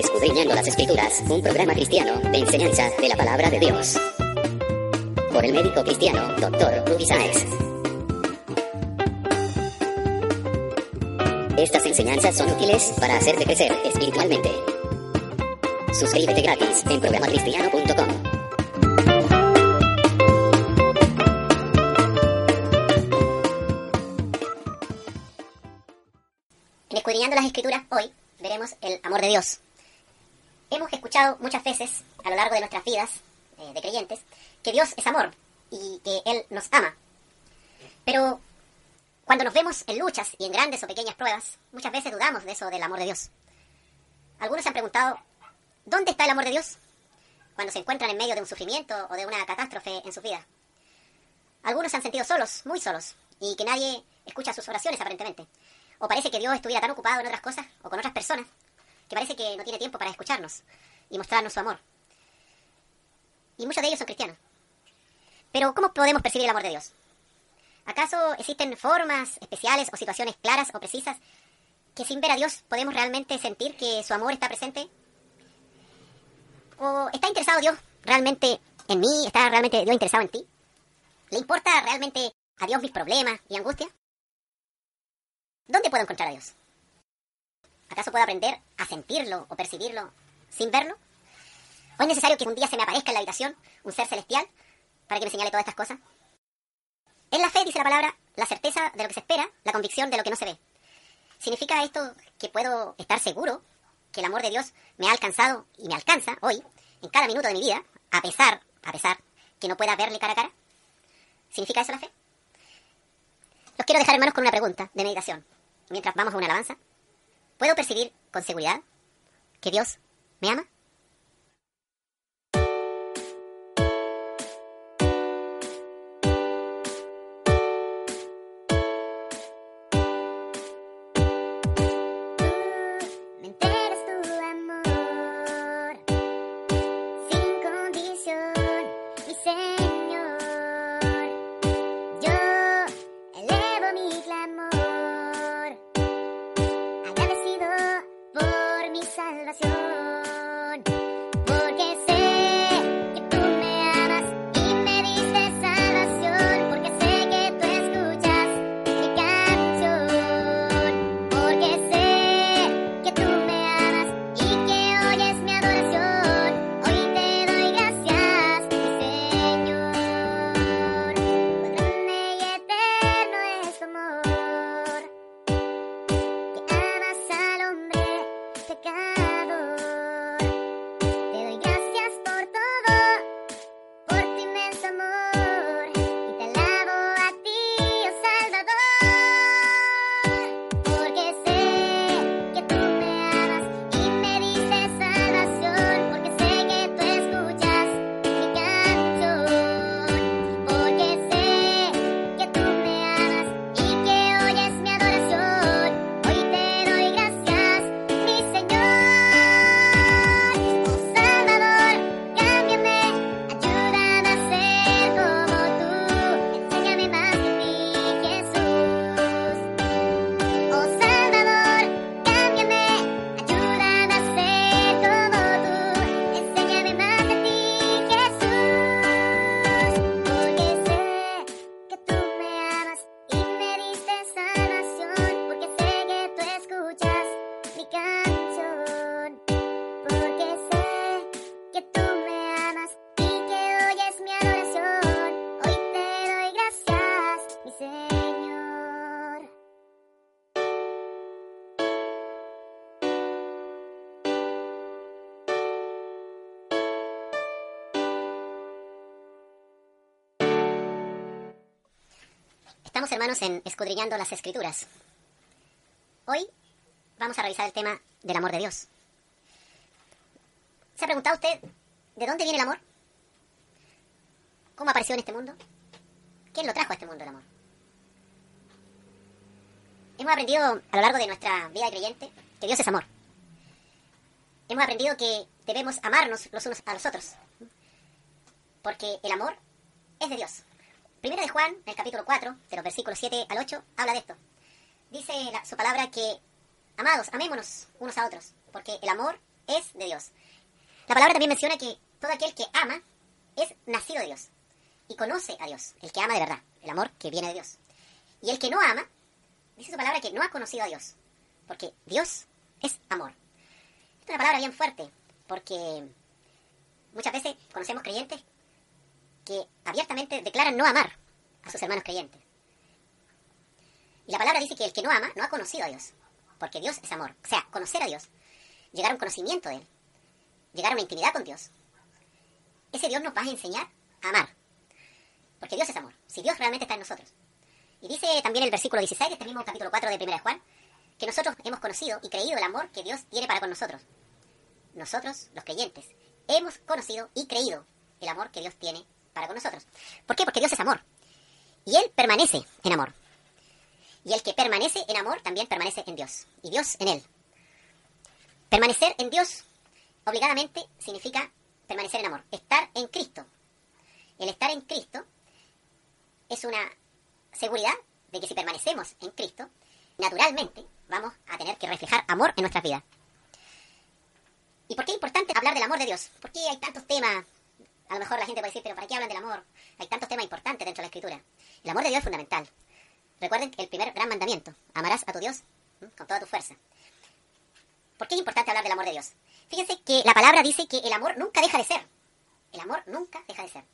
Escudriñando las Escrituras, un programa cristiano de enseñanza de la palabra de Dios. Por el médico cristiano, Dr. Ruby Sáez. Estas enseñanzas son útiles para hacerte crecer espiritualmente. Suscríbete gratis en programacristiano.com. En Escudriñando las Escrituras, hoy veremos el amor de Dios. Hemos escuchado muchas veces a lo largo de nuestras vidas eh, de creyentes que Dios es amor y que Él nos ama. Pero cuando nos vemos en luchas y en grandes o pequeñas pruebas, muchas veces dudamos de eso del amor de Dios. Algunos se han preguntado, ¿dónde está el amor de Dios? Cuando se encuentran en medio de un sufrimiento o de una catástrofe en su vida. Algunos se han sentido solos, muy solos, y que nadie escucha sus oraciones aparentemente. O parece que Dios estuviera tan ocupado en otras cosas o con otras personas que parece que no tiene tiempo para escucharnos y mostrarnos su amor. Y muchos de ellos son cristianos. Pero ¿cómo podemos percibir el amor de Dios? ¿Acaso existen formas especiales o situaciones claras o precisas que sin ver a Dios podemos realmente sentir que su amor está presente? ¿O está interesado Dios realmente en mí? ¿Está realmente Dios interesado en ti? ¿Le importa realmente a Dios mis problemas y angustia? ¿Dónde puedo encontrar a Dios? ¿Acaso puedo aprender a sentirlo o percibirlo sin verlo? ¿O es necesario que un día se me aparezca en la habitación un ser celestial para que me señale todas estas cosas? En la fe, dice la palabra, la certeza de lo que se espera, la convicción de lo que no se ve. ¿Significa esto que puedo estar seguro que el amor de Dios me ha alcanzado y me alcanza hoy, en cada minuto de mi vida, a pesar, a pesar, que no pueda verle cara a cara? ¿Significa eso la fe? Los quiero dejar, hermanos, con una pregunta de meditación. Mientras vamos a una alabanza, ¿puedo percibir con seguridad que Dios me ama? En Escudriñando las Escrituras. Hoy vamos a revisar el tema del amor de Dios. ¿Se ha preguntado usted de dónde viene el amor? ¿Cómo apareció en este mundo? ¿Quién lo trajo a este mundo el amor? Hemos aprendido a lo largo de nuestra vida de creyente que Dios es amor. Hemos aprendido que debemos amarnos los unos a los otros. Porque el amor es de Dios. Primero de Juan, en el capítulo 4, de los versículos 7 al 8, habla de esto. Dice su palabra que, amados, amémonos unos a otros, porque el amor es de Dios. La palabra también menciona que todo aquel que ama es nacido de Dios y conoce a Dios, el que ama de verdad, el amor que viene de Dios. Y el que no ama, dice su palabra que no ha conocido a Dios, porque Dios es amor. Esta es una palabra bien fuerte, porque muchas veces conocemos creyentes que abiertamente declaran no amar a sus hermanos creyentes. Y la palabra dice que el que no ama no ha conocido a Dios, porque Dios es amor. O sea, conocer a Dios, llegar a un conocimiento de Él, llegar a una intimidad con Dios. Ese Dios nos va a enseñar a amar, porque Dios es amor, si Dios realmente está en nosotros. Y dice también el versículo 16 de este mismo capítulo 4 de 1 de Juan, que nosotros hemos conocido y creído el amor que Dios tiene para con nosotros. Nosotros, los creyentes, hemos conocido y creído el amor que Dios tiene para con nosotros. ¿Por qué? Porque Dios es amor. Y Él permanece en amor. Y el que permanece en amor también permanece en Dios. Y Dios en Él. Permanecer en Dios obligadamente significa permanecer en amor. Estar en Cristo. El estar en Cristo es una seguridad de que si permanecemos en Cristo, naturalmente vamos a tener que reflejar amor en nuestras vidas. ¿Y por qué es importante hablar del amor de Dios? ¿Por qué hay tantos temas? A lo mejor la gente puede decir, pero ¿para qué hablan del amor? Hay tantos temas importantes dentro de la Escritura. El amor de Dios es fundamental. Recuerden el primer gran mandamiento, amarás a tu Dios con toda tu fuerza. ¿Por qué es importante hablar del amor de Dios? Fíjense que la palabra dice que el amor nunca deja de ser. El amor nunca deja de ser.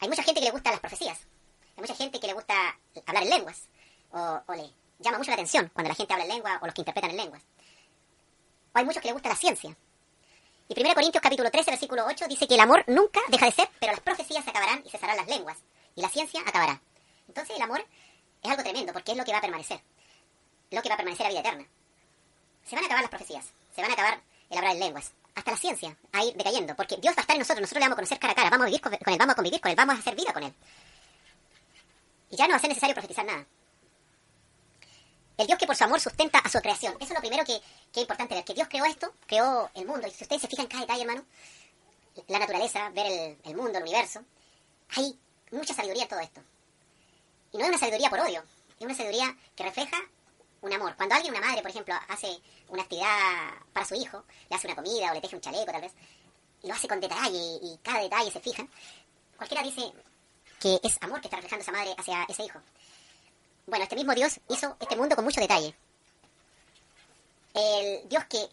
Hay mucha gente que le gustan las profecías. Hay mucha gente que le gusta hablar en lenguas. O le llama mucho la atención cuando la gente habla en lengua o los que interpretan en lenguas. O hay muchos que le gusta la ciencia. Y 1 Corintios capítulo 13, versículo 8 dice que el amor nunca deja de ser, pero las profecías se acabarán y cesarán las lenguas. Y la ciencia acabará. Entonces el amor es algo tremendo porque es lo que va a permanecer. Lo que va a permanecer a vida eterna. Se van a acabar las profecías. Se van a acabar el hablar en lenguas. Hasta la ciencia a ir decayendo. Porque Dios va a estar en nosotros. Nosotros le vamos a conocer cara a cara. Vamos a vivir con él. Vamos a convivir con él. Vamos a hacer vida con él. Y ya no va a ser necesario profetizar nada. El Dios que por su amor sustenta a su creación. Eso es lo primero que, que es importante ver. Que Dios creó esto, creó el mundo. Y si ustedes se fijan en cada detalle, hermano, la naturaleza, ver el, el mundo, el universo, hay mucha sabiduría en todo esto. Y no es una sabiduría por odio, es una sabiduría que refleja un amor. Cuando alguien, una madre, por ejemplo, hace una actividad para su hijo, le hace una comida o le teje un chaleco tal vez, y lo hace con detalle y cada detalle se fijan, cualquiera dice que es amor que está reflejando esa madre hacia ese hijo. Bueno, este mismo Dios hizo este mundo con mucho detalle. El Dios que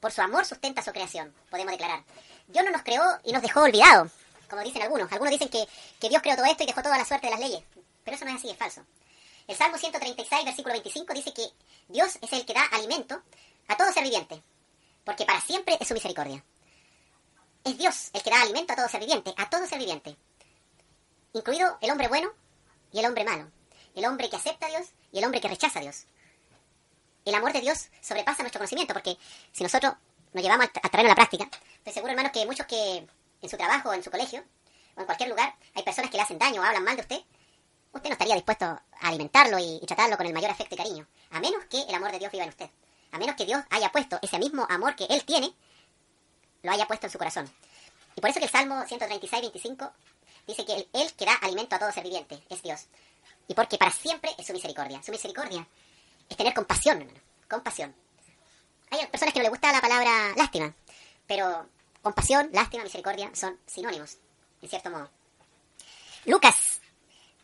por su amor sustenta su creación, podemos declarar. Dios no nos creó y nos dejó olvidados, como dicen algunos. Algunos dicen que, que Dios creó todo esto y dejó toda la suerte de las leyes. Pero eso no es así, es falso. El Salmo 136, versículo 25 dice que Dios es el que da alimento a todo ser viviente, porque para siempre es su misericordia. Es Dios el que da alimento a todo ser viviente, a todo ser viviente, incluido el hombre bueno y el hombre malo, el hombre que acepta a Dios y el hombre que rechaza a Dios. El amor de Dios sobrepasa nuestro conocimiento, porque si nosotros nos llevamos a terreno de la práctica, estoy seguro, hermanos, que muchos que en su trabajo, en su colegio, o en cualquier lugar, hay personas que le hacen daño o hablan mal de usted, usted no estaría dispuesto a alimentarlo y, y, tratarlo con el mayor afecto y cariño, a menos que el amor de Dios viva en usted, a menos que Dios haya puesto ese mismo amor que Él tiene, lo haya puesto en su corazón. Y por eso que el Salmo 136, 25 dice que Él que da alimento a todo ser viviente es Dios. Y porque para siempre es su misericordia. Su misericordia es tener compasión, hermano, compasión. Hay personas que no les gusta la palabra lástima, pero compasión, lástima, misericordia son sinónimos, en cierto modo. Lucas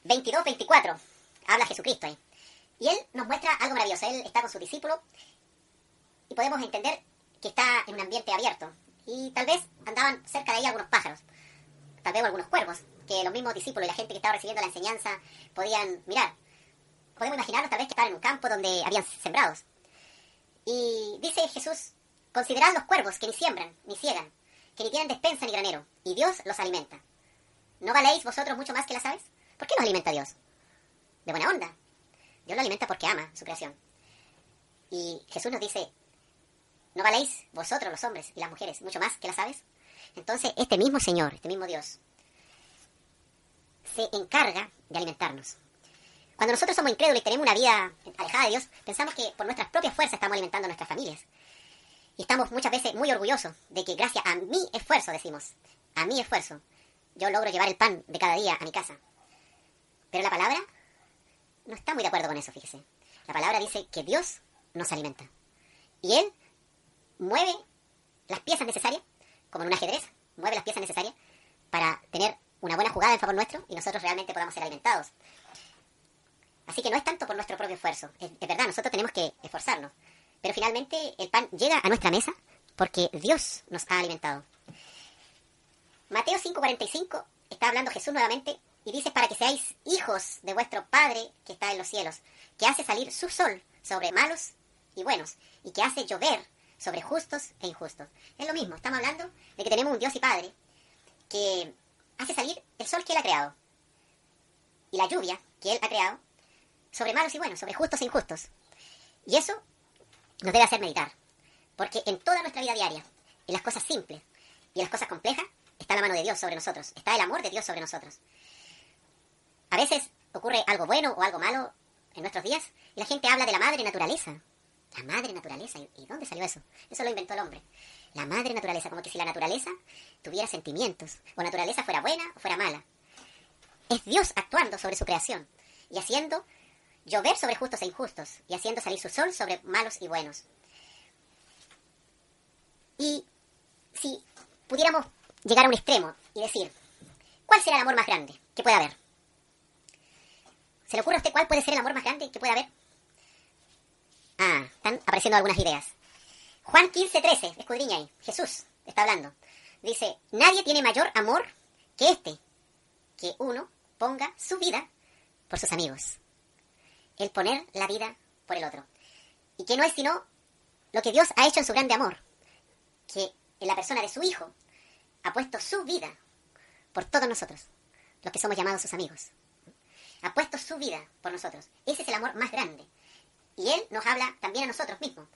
22, 24. Habla Jesucristo ahí. Y él nos muestra algo maravilloso. Él está con su discípulo y podemos entender que está en un ambiente abierto. Y tal vez andaban cerca de ahí algunos pájaros, tal vez algunos cuervos, que los mismos discípulos y la gente que estaba recibiendo la enseñanza podían mirar. Podemos imaginarnos tal vez que estaban en un campo donde habían sembrados. Y dice Jesús, considerad los cuervos que ni siembran, ni ciegan, que ni tienen despensa ni granero, y Dios los alimenta. ¿No valéis vosotros mucho más que las aves? ¿Por qué nos alimenta Dios? De buena onda. Dios lo alimenta porque ama su creación. Y Jesús nos dice, ¿no valéis vosotros los hombres y las mujeres mucho más que las aves? Entonces, este mismo Señor, este mismo Dios, se encarga de alimentarnos. Cuando nosotros somos incrédulos y tenemos una vida alejada de Dios, pensamos que por nuestras propias fuerzas estamos alimentando a nuestras familias. Y estamos muchas veces muy orgullosos de que gracias a mi esfuerzo, decimos, a mi esfuerzo, yo logro llevar el pan de cada día a mi casa. Pero la palabra no está muy de acuerdo con eso, fíjese. La palabra dice que Dios nos alimenta. Y Él mueve las piezas necesarias, como en un ajedrez, mueve las piezas necesarias para tener una buena jugada en favor nuestro y nosotros realmente podamos ser alimentados. Así que no es tanto por nuestro propio esfuerzo. Es, verdad, nosotros tenemos que esforzarnos. Pero finalmente el pan llega a nuestra mesa porque Dios nos ha alimentado. Mateo 5:45 está hablando Jesús nuevamente y dice para que seáis hijos de vuestro Padre que está en los cielos, que hace salir su sol sobre malos y buenos y que hace llover sobre justos e injustos. Es lo mismo, estamos hablando de que tenemos un Dios y Padre que hace salir el sol que Él ha creado y la lluvia que Él ha creado sobre malos y buenos, sobre justos e injustos. Y eso nos debe hacer meditar, porque en toda nuestra vida diaria, en las cosas simples y en las cosas complejas, está la mano de Dios sobre nosotros, está el amor de Dios sobre nosotros. A veces ocurre algo bueno o algo malo en nuestros días y la gente habla de la madre naturaleza. La madre naturaleza, ¿y dónde salió eso? Eso lo inventó el hombre. La madre naturaleza, como que si la naturaleza tuviera sentimientos, o naturaleza fuera buena o fuera mala. Es Dios actuando sobre su creación y haciendo llover sobre justos e injustos y haciendo salir su sol sobre malos y buenos. Y si pudiéramos llegar a un extremo y decir, ¿cuál será el amor más grande que pueda haber? ¿Se le ocurre a usted cuál puede ser el amor más grande que pueda haber? Ah, están apareciendo algunas ideas. Juan 15, 13, escudriña ahí. Jesús está hablando. Dice, nadie tiene mayor amor que este, que uno ponga su vida por sus amigos. El poner la vida por el otro. Y que no es sino lo que Dios ha hecho en su grande amor. Que en la persona de su Hijo ha puesto su vida por todos nosotros, los que somos llamados sus amigos. Ha puesto su vida por nosotros. Ese es el amor más grande. Y Él nos habla también a nosotros mismos,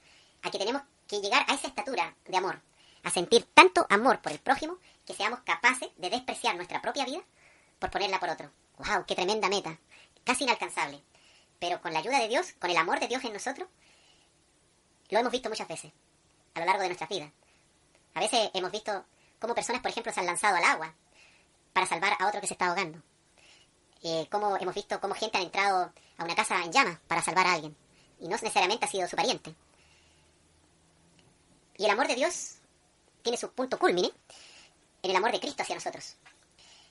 a que tenemos que llegar a esa estatura de amor, a sentir tanto amor por el prójimo que seamos capaces de despreciar nuestra propia vida por ponerla por otro. ¡Wow! ¡Qué tremenda meta! Casi inalcanzable. Pero con la ayuda de Dios, con el amor de Dios en nosotros, lo hemos visto muchas veces, a lo largo de nuestras vidas. A veces hemos visto cómo personas, por ejemplo, se han lanzado al agua para salvar a otro que se está ahogando. Eh, cómo hemos visto cómo gente ha entrado a una casa en llamas para salvar a alguien. Y no necesariamente ha sido su pariente. Y el amor de Dios tiene su punto culmine en el amor de Cristo hacia nosotros.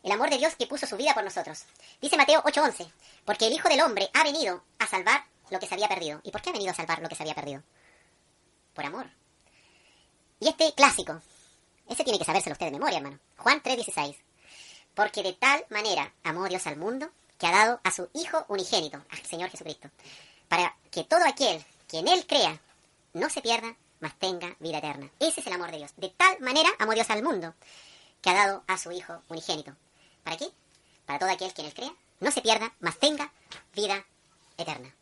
El amor de Dios que puso su vida por nosotros. Dice Mateo 8:11, porque el Hijo del Hombre ha venido a salvar lo que se había perdido. ¿Y por qué ha venido a salvar lo que se había perdido? Por amor. Y este clásico, ese tiene que sabérselo usted de memoria, hermano. Juan 3:16. Porque de tal manera amó Dios al mundo que ha dado a su Hijo unigénito, al Señor Jesucristo, para que todo aquel que en Él crea no se pierda, mas tenga vida eterna. Ese es el amor de Dios. De tal manera amó Dios al mundo que ha dado a su Hijo unigénito. ¿Para qué? Para todo aquel que en Él crea no se pierda, mas tenga vida eterna.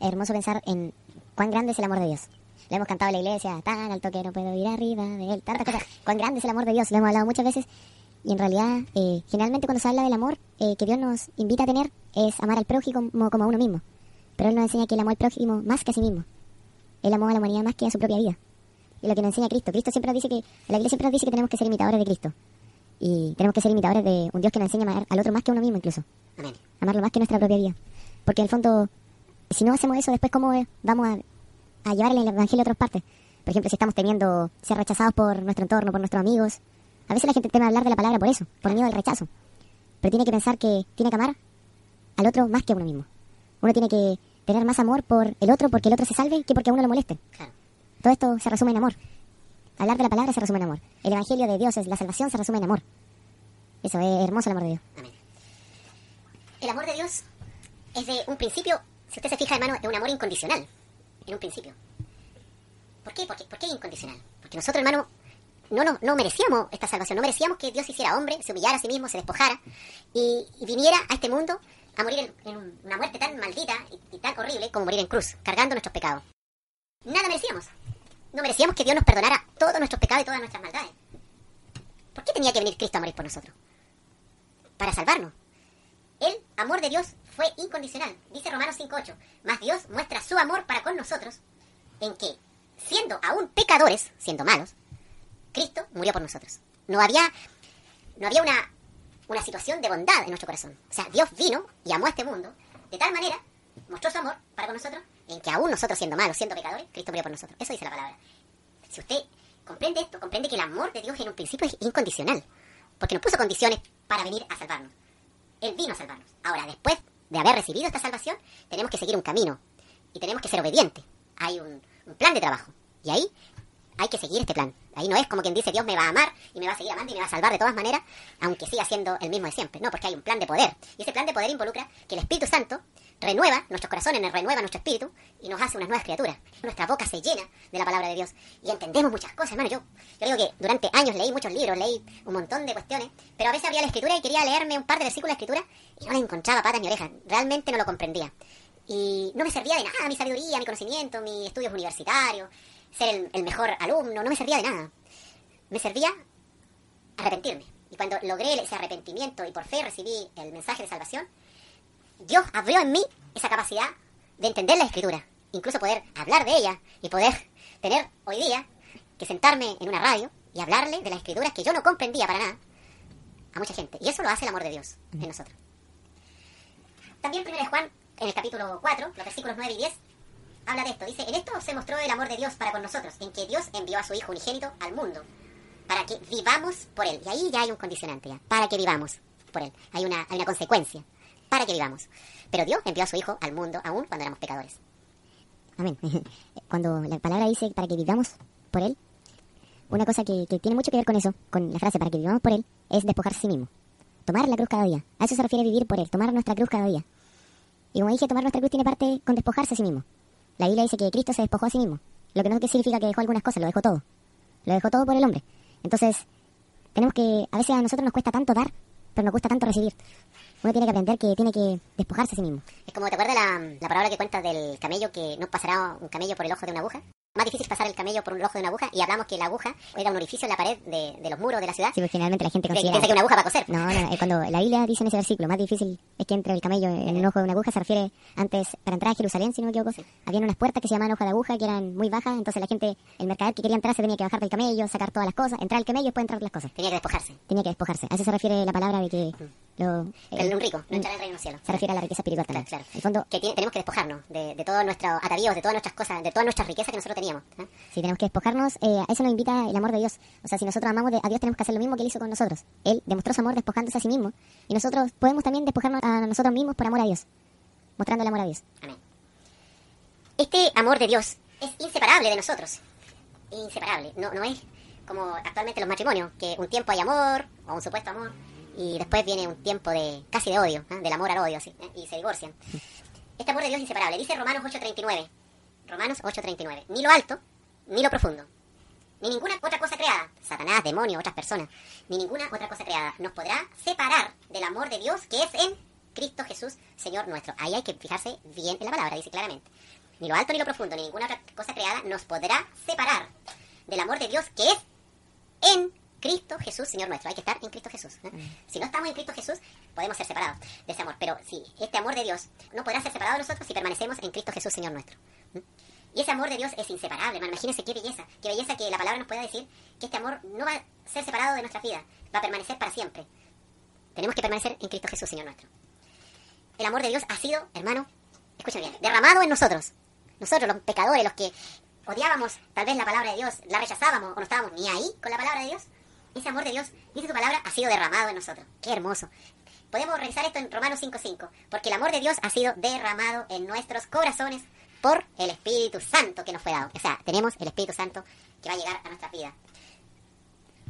Es hermoso pensar en cuán grande es el amor de Dios. Lo hemos cantado en la iglesia, tan alto que no puedo ir arriba de él. Cuán grande es el amor de Dios, lo hemos hablado muchas veces. Y en realidad, eh, generalmente cuando se habla del amor eh, que Dios nos invita a tener, es amar al prójimo como, como a uno mismo. Pero Él nos enseña que Él amó al prójimo más que a sí mismo. Él amó a la humanidad más que a su propia vida. Y lo que nos enseña Cristo. Cristo siempre nos dice que, la iglesia siempre nos dice que tenemos que ser imitadores de Cristo. Y tenemos que ser imitadores de un Dios que nos enseña a amar al otro más que a uno mismo incluso. Amén. Amarlo más que nuestra propia vida. Porque en el fondo, si no hacemos eso, después cómo vamos a, a llevar el evangelio a otras partes. Por ejemplo, si estamos temiendo ser rechazados por nuestro entorno, por nuestros amigos. A veces la gente teme hablar de la palabra por eso, por miedo al rechazo. Pero tiene que pensar que tiene que amar al otro más que a uno mismo. Uno tiene que tener más amor por el otro porque el otro se salve que porque a uno lo moleste. Claro. Todo esto se resume en amor. Hablar de la palabra se resume en amor. El evangelio de Dios es la salvación se resume en amor. Eso es hermoso el amor de Dios. Amén. El amor de Dios es de un principio, si usted se fija, hermano, es un amor incondicional. En un principio. ¿Por qué? ¿Por qué, ¿Por qué incondicional? Porque nosotros, hermano, no, no, no merecíamos esta salvación. No merecíamos que Dios hiciera hombre, se humillara a sí mismo, se despojara y, y viniera a este mundo a morir en, en un- una muerte tan maldita y, y tan horrible como morir en cruz, cargando nuestros pecados. Nada merecíamos. No merecíamos que Dios nos perdonara todos nuestros pecados y todas nuestras maldades. ¿Por qué tenía que venir Cristo a morir por nosotros? Para salvarnos. El amor de Dios fue incondicional. Dice Romanos 5.8. Mas Dios muestra su amor para con nosotros en que, siendo aún pecadores, siendo malos, Cristo murió por nosotros. No había, no había una, una situación de bondad en nuestro corazón. O sea, Dios vino y amó a este mundo de tal manera, mostró su amor para con nosotros, en que aún nosotros siendo malos, siendo pecadores, Cristo murió por nosotros. Eso dice la palabra. Si usted comprende esto, comprende que el amor de Dios en un principio es incondicional, porque nos puso condiciones para venir a salvarnos. Él vino a salvarnos. Ahora, después de haber recibido esta salvación, tenemos que seguir un camino y tenemos que ser obedientes. Hay un, un plan de trabajo y ahí hay que seguir este plan. Ahí no es como quien dice Dios me va a amar y me va a seguir amando y me va a salvar de todas maneras, aunque siga siendo el mismo de siempre. No, porque hay un plan de poder. Y ese plan de poder involucra que el Espíritu Santo renueva nuestros corazones, renueva nuestro espíritu y nos hace unas nuevas criaturas. Nuestra boca se llena de la palabra de Dios y entendemos muchas cosas, hermano. Yo, yo digo que durante años leí muchos libros, leí un montón de cuestiones, pero a veces abría la escritura y quería leerme un par de versículos de escritura y no le encontraba patas ni orejas. Realmente no lo comprendía. Y no me servía de nada mi sabiduría, mi conocimiento, mis estudios universitarios, ser el, el mejor alumno, no me servía de nada. Me servía arrepentirme. Y cuando logré ese arrepentimiento y por fe recibí el mensaje de salvación, Dios abrió en mí esa capacidad de entender la escritura, incluso poder hablar de ella y poder tener hoy día que sentarme en una radio y hablarle de las escrituras que yo no comprendía para nada a mucha gente. Y eso lo hace el amor de Dios en nosotros. También 1 Juan, en el capítulo 4, los versículos 9 y 10, habla de esto. Dice, en esto se mostró el amor de Dios para con nosotros, en que Dios envió a su Hijo unigénito al mundo, para que vivamos por Él. Y ahí ya hay un condicionante, ya, para que vivamos por Él. Hay una, hay una consecuencia, para que vivamos. Pero Dios envió a su Hijo al mundo aún cuando éramos pecadores. Amén. Cuando la palabra dice para que vivamos por Él, una cosa que, que tiene mucho que ver con eso, con la frase para que vivamos por Él, es despojarse a sí mismo. Tomar la cruz cada día. A eso se refiere vivir por Él, tomar nuestra cruz cada día. Y como dije, tomar nuestra cruz tiene parte con despojarse a sí mismo. La Biblia dice que Cristo se despojó a sí mismo. Lo que no significa que dejó algunas cosas, lo dejó todo. Lo dejó todo por el hombre. Entonces, tenemos que, a veces a nosotros nos cuesta tanto dar, pero nos cuesta tanto recibir. Uno tiene que aprender que tiene que despojarse a sí mismo. Es como, ¿te acuerdas la, la palabra que cuentas del camello que no pasará un camello por el ojo de una aguja? Más difícil pasar el camello por un ojo de una aguja y hablamos que la aguja era un orificio en la pared de, de los muros de la ciudad. Sí, porque generalmente la gente considera... piensa que una aguja para coser. No, no, eh, cuando la Biblia dice en ese versículo, más difícil es que entre el camello en un ojo de una aguja, se refiere antes, para entrar a Jerusalén, si no me equivoco, habían unas puertas que se llamaban hoja de aguja, que eran muy bajas, entonces la gente, el mercader que quería entrar se tenía que bajar del camello, sacar todas las cosas, entrar al camello y después entrar las cosas. Tenía que despojarse. Tenía que despojarse. A eso se refiere la palabra de que lo... El un rico, no en el reino cielos. se refiere a la riqueza espiritual también. Claro, claro. El fondo, Que tiene- tenemos que despojarnos de, de todos nuestros atavíos, de todas nuestras cosas, de todas nuestras riquezas que nosotros teníamos. ¿eh? si tenemos que despojarnos, eh, a eso nos invita el amor de Dios. O sea, si nosotros amamos de- a Dios, tenemos que hacer lo mismo que Él hizo con nosotros. Él demostró su amor despojándose a sí mismo. Y nosotros podemos también despojarnos a nosotros mismos por amor a Dios. Mostrando el amor a Dios. Amén. Este amor de Dios es inseparable de nosotros. Inseparable. No, no es como actualmente los matrimonios, que un tiempo hay amor, o un supuesto amor, y después viene un tiempo de casi de odio, ¿eh? del amor al odio, así, ¿eh? y se divorcian. Este amor de Dios es inseparable. Dice Romanos 8.39. Romanos 8.39. Ni lo alto, ni lo profundo, ni ninguna otra cosa creada, Satanás, demonios, otras personas, ni ninguna otra cosa creada nos podrá separar del amor de Dios que es en Cristo Jesús, Señor nuestro. Ahí hay que fijarse bien en la palabra, dice claramente. Ni lo alto, ni lo profundo, ni ninguna otra cosa creada nos podrá separar del amor de Dios que es en Cristo Jesús, Señor nuestro. Hay que estar en Cristo Jesús. ¿eh? Si no estamos en Cristo Jesús, podemos ser separados de ese amor. Pero si este amor de Dios no podrá ser separado de nosotros si permanecemos en Cristo Jesús, Señor nuestro. ¿eh? Y ese amor de Dios es inseparable, hermano. Imagínense qué belleza. Qué belleza que la palabra nos pueda decir que este amor no va a ser separado de nuestra vida. Va a permanecer para siempre. Tenemos que permanecer en Cristo Jesús, Señor nuestro. El amor de Dios ha sido, hermano, escuchen bien, derramado en nosotros. Nosotros, los pecadores, los que odiábamos tal vez la palabra de Dios, la rechazábamos o no estábamos ni ahí con la palabra de Dios. Ese amor de Dios, dice tu palabra, ha sido derramado en nosotros. Qué hermoso. Podemos revisar esto en Romanos 5.5, porque el amor de Dios ha sido derramado en nuestros corazones por el Espíritu Santo que nos fue dado. O sea, tenemos el Espíritu Santo que va a llegar a nuestra vida.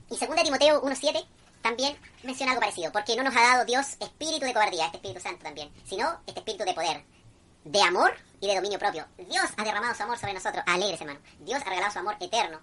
Y 2 Timoteo 1.7 también menciona algo parecido, porque no nos ha dado Dios espíritu de cobardía, este Espíritu Santo también, sino este espíritu de poder, de amor y de dominio propio. Dios ha derramado su amor sobre nosotros, alegres hermano. Dios ha regalado su amor eterno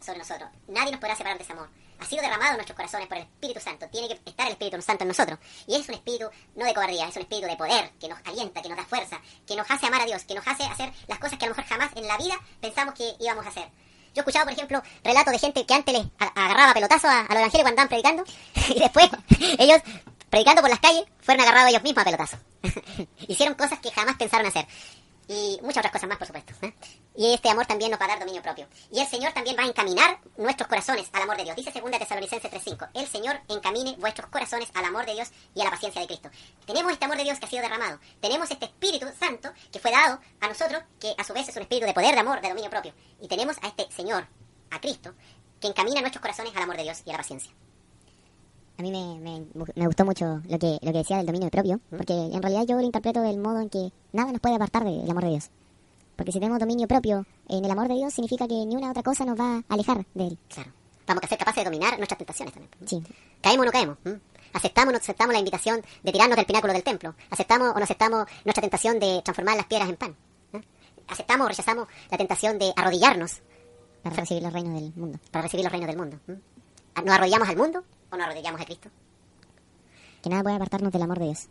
sobre nosotros. Nadie nos podrá separar de ese amor. Ha sido derramado en nuestros corazones por el Espíritu Santo. Tiene que estar el Espíritu Santo en nosotros. Y es un espíritu no de cobardía, es un espíritu de poder, que nos alienta, que nos da fuerza, que nos hace amar a Dios, que nos hace hacer las cosas que a lo mejor jamás en la vida pensamos que íbamos a hacer. Yo he escuchado, por ejemplo, relatos de gente que antes les agarraba pelotazo a, los evangelios cuando estaban predicando y después ellos, predicando por las calles, fueron agarrados ellos mismos a pelotazo. Hicieron cosas que jamás pensaron hacer. Y muchas otras cosas más, por supuesto. ¿eh? Y este amor también nos va a dar dominio propio. Y el Señor también va a encaminar nuestros corazones al amor de Dios. Dice 2 Tesalonicenses 3.5. El Señor encamine vuestros corazones al amor de Dios y a la paciencia de Cristo. Tenemos este amor de Dios que ha sido derramado. Tenemos este Espíritu Santo que fue dado a nosotros, que a su vez es un espíritu de poder, de amor, de dominio propio. Y tenemos a este Señor, a Cristo, que encamina nuestros corazones al amor de Dios y a la paciencia. A mí me, me, me gustó mucho lo que, lo que decía del dominio propio, porque en realidad yo lo interpreto del modo en que nada nos puede apartar del amor de Dios. Porque si tenemos dominio propio en el amor de Dios, significa que ni una otra cosa nos va a alejar de él. Claro. Vamos a ser capaces de dominar nuestras tentaciones también. Sí. ¿Caemos o no caemos? ¿Mm? ¿Aceptamos o no aceptamos la invitación de tirarnos del pináculo del templo? ¿Aceptamos o no aceptamos nuestra tentación de transformar las piedras en pan? ¿Aceptamos o rechazamos la tentación de arrodillarnos Para recibir los reinos del mundo. para recibir los reinos del mundo? ¿Mm? ¿Nos arrodillamos al mundo o nos arrodillamos a Cristo? Que nada puede apartarnos del amor de Dios.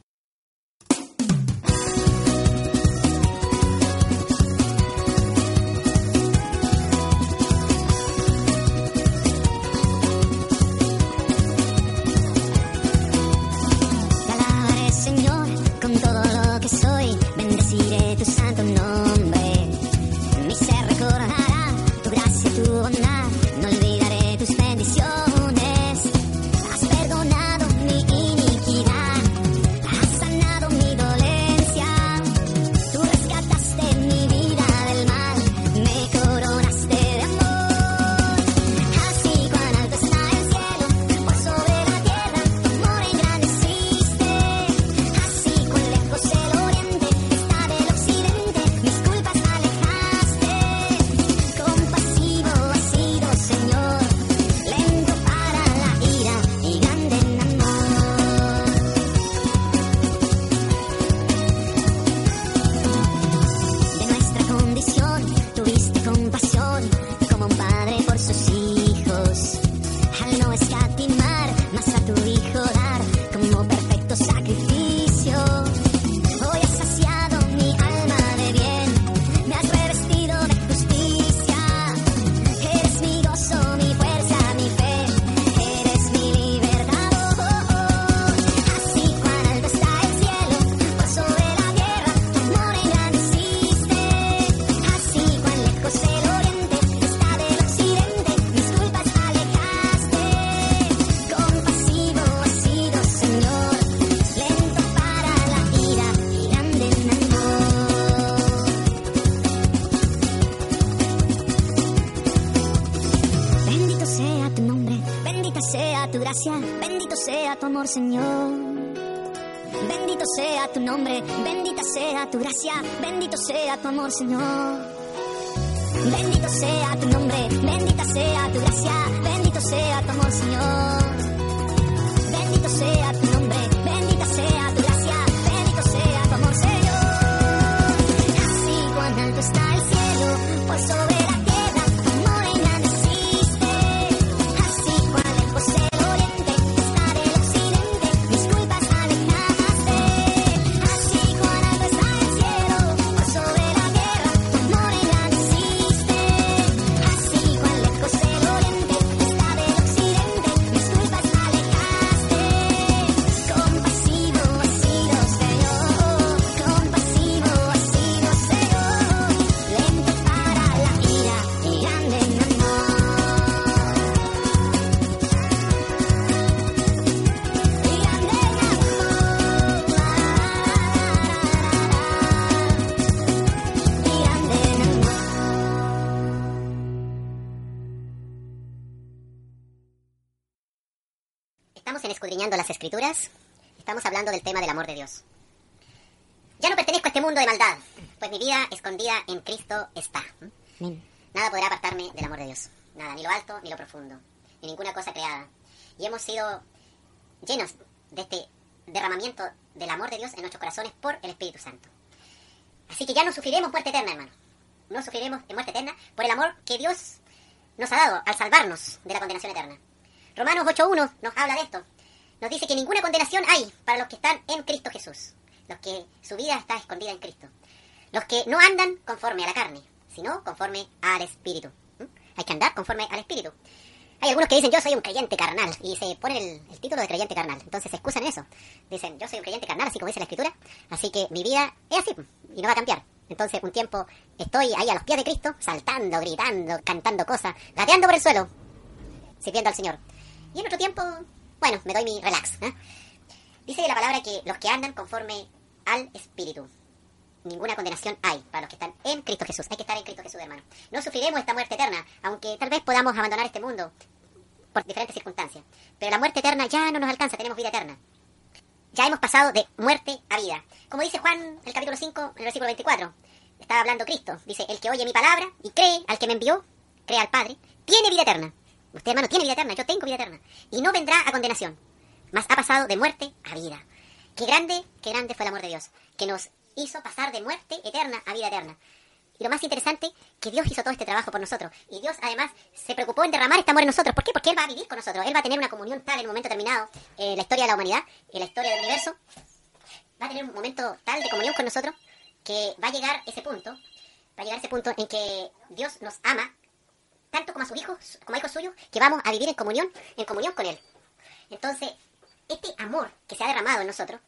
Bendito sea tu amor, Señor. Bendito sea tu nombre, bendita sea tu gracia, bendito sea tu amor, Señor. Bendito sea tu nombre, bendita sea tu gracia, bendito sea tu amor, Señor. Bendito sea tu nombre, bendita sea tu gracia, bendito sea tu amor, Señor. Así cuán alto está el cielo, por sobre Escudriñando las Escrituras. Estamos hablando del tema del amor de Dios. Ya no pertenezco a este mundo de maldad, pues mi vida escondida en Cristo está. Nada podrá apartarme del amor de Dios. Nada, ni lo alto ni lo profundo, ni ninguna cosa creada. Y hemos sido llenos de este derramamiento del amor de Dios en nuestros corazones por el Espíritu Santo. Así que ya no sufriremos muerte eterna, hermano. No sufriremos en muerte eterna por el amor que Dios nos ha dado al salvarnos de la condenación eterna. Romanos 8.1 nos habla de esto. Nos dice que ninguna condenación hay para los que están en Cristo Jesús. Los que su vida está escondida en Cristo. Los que no andan conforme a la carne, sino conforme al Espíritu. ¿Mm? Hay que andar conforme al Espíritu. Hay algunos que dicen yo soy un creyente carnal y se ponen el, título de creyente carnal. Entonces se excusan en eso. Dicen yo soy un creyente carnal, así como dice la Escritura. Así que mi vida es así y no va a cambiar. Entonces un tiempo estoy ahí a los pies de Cristo, saltando, gritando, cantando cosas, gateando por el suelo, sirviendo al Señor. Y en otro tiempo, bueno, me doy mi relax. ¿eh? Dice la palabra que los que andan conforme al Espíritu. ninguna condenación hay para los que están en Cristo Jesús. Hay que estar en Cristo Jesús, hermano. No sufriremos esta muerte eterna, aunque tal vez podamos abandonar este mundo por diferentes circunstancias. Pero la muerte eterna ya no nos alcanza, tenemos vida eterna. Ya hemos pasado de muerte a vida. Como dice Juan, el capítulo 5, en el versículo 24, estaba hablando Cristo. Dice, el que oye mi palabra y cree al que me envió, cree al Padre, tiene vida eterna. Usted, hermano, tiene vida eterna, yo tengo vida eterna. Y no vendrá a condenación, mas ha pasado de muerte a vida. Qué grande, qué grande fue el amor de Dios, que nos hizo pasar de muerte eterna a vida eterna. Y lo más interesante, que Dios hizo todo este trabajo por nosotros. Y Dios además se preocupó en derramar este amor en nosotros. ¿Por qué? Porque Él va a vivir con nosotros. Él va a tener una comunión tal en un momento determinado en la historia de la humanidad, en la historia del universo. Va a tener un momento tal de comunión con nosotros que va a llegar ese punto, va a llegar ese punto en que Dios nos ama tanto como a sus hijos, como a hijos suyos, que vamos a vivir en comunión, en comunión con Él. Entonces, este amor que se ha derramado en nosotros,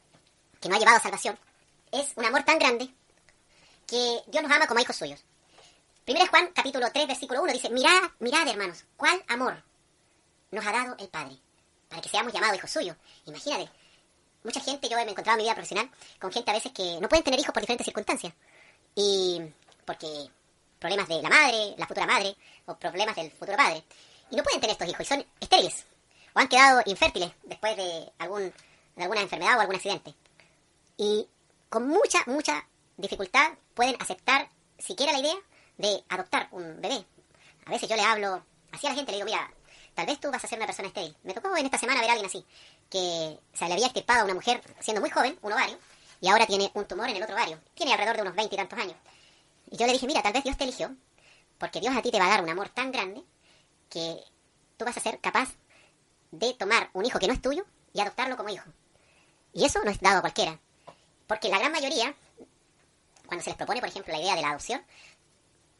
que nos ha llevado a salvación, es un amor tan grande que Dios nos ama como hijos suyos. Primero Juan, capítulo 3, versículo 1, dice, mirad, mirad, hermanos, cuál amor nos ha dado el Padre, para que seamos llamados hijos suyos. Imagínate, mucha gente, yo me he encontrado en mi vida profesional con gente a veces que no pueden tener hijos por diferentes circunstancias. Y porque problemas de la madre, la futura madre, o problemas del futuro padre. Y no pueden tener estos hijos, y son estériles. O han quedado infértiles después de, algún, de alguna enfermedad o algún accidente. Y con mucha, mucha dificultad pueden aceptar siquiera la idea de adoptar un bebé. A veces yo le hablo así a la gente, le digo, mira, tal vez tú vas a ser una persona estéril. Me tocó en esta semana ver a alguien así, que se le había extirpado a una mujer siendo muy joven, un ovario, y ahora tiene un tumor en el otro ovario. Tiene alrededor de unos veinte y tantos años. Y yo le dije, mira, tal vez Dios te eligió, porque Dios a ti te va a dar un amor tan grande que tú vas a ser capaz de tomar un hijo que no es tuyo y adoptarlo como hijo. Y eso no es dado a cualquiera. Porque la gran mayoría, cuando se les propone, por ejemplo, la idea de la adopción,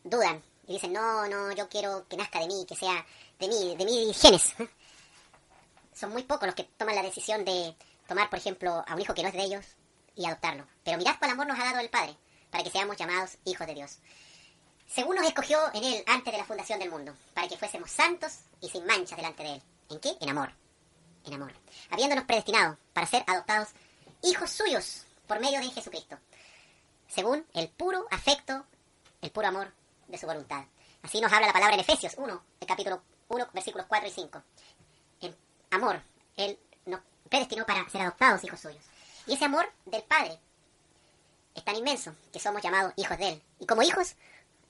dudan y dicen, no, no, yo quiero que nazca de mí, que sea de mí, de mis genes. Son muy pocos los que toman la decisión de tomar, por ejemplo, a un hijo que no es de ellos y adoptarlo. Pero mirad cuál amor nos ha dado el Padre, para que seamos llamados hijos de Dios. Según nos escogió en Él antes de la fundación del mundo, para que fuésemos santos y sin manchas delante de Él. ¿En qué? En amor. En amor. Habiéndonos predestinado para ser adoptados hijos suyos por medio de Jesucristo, según el puro afecto, el puro amor de su voluntad. Así nos habla la palabra en Efesios 1, el capítulo 1, versículos 4 y 5. En amor, Él nos predestinó para ser adoptados hijos suyos. Y ese amor del Padre es tan inmenso que somos llamados hijos de Él. Y como hijos,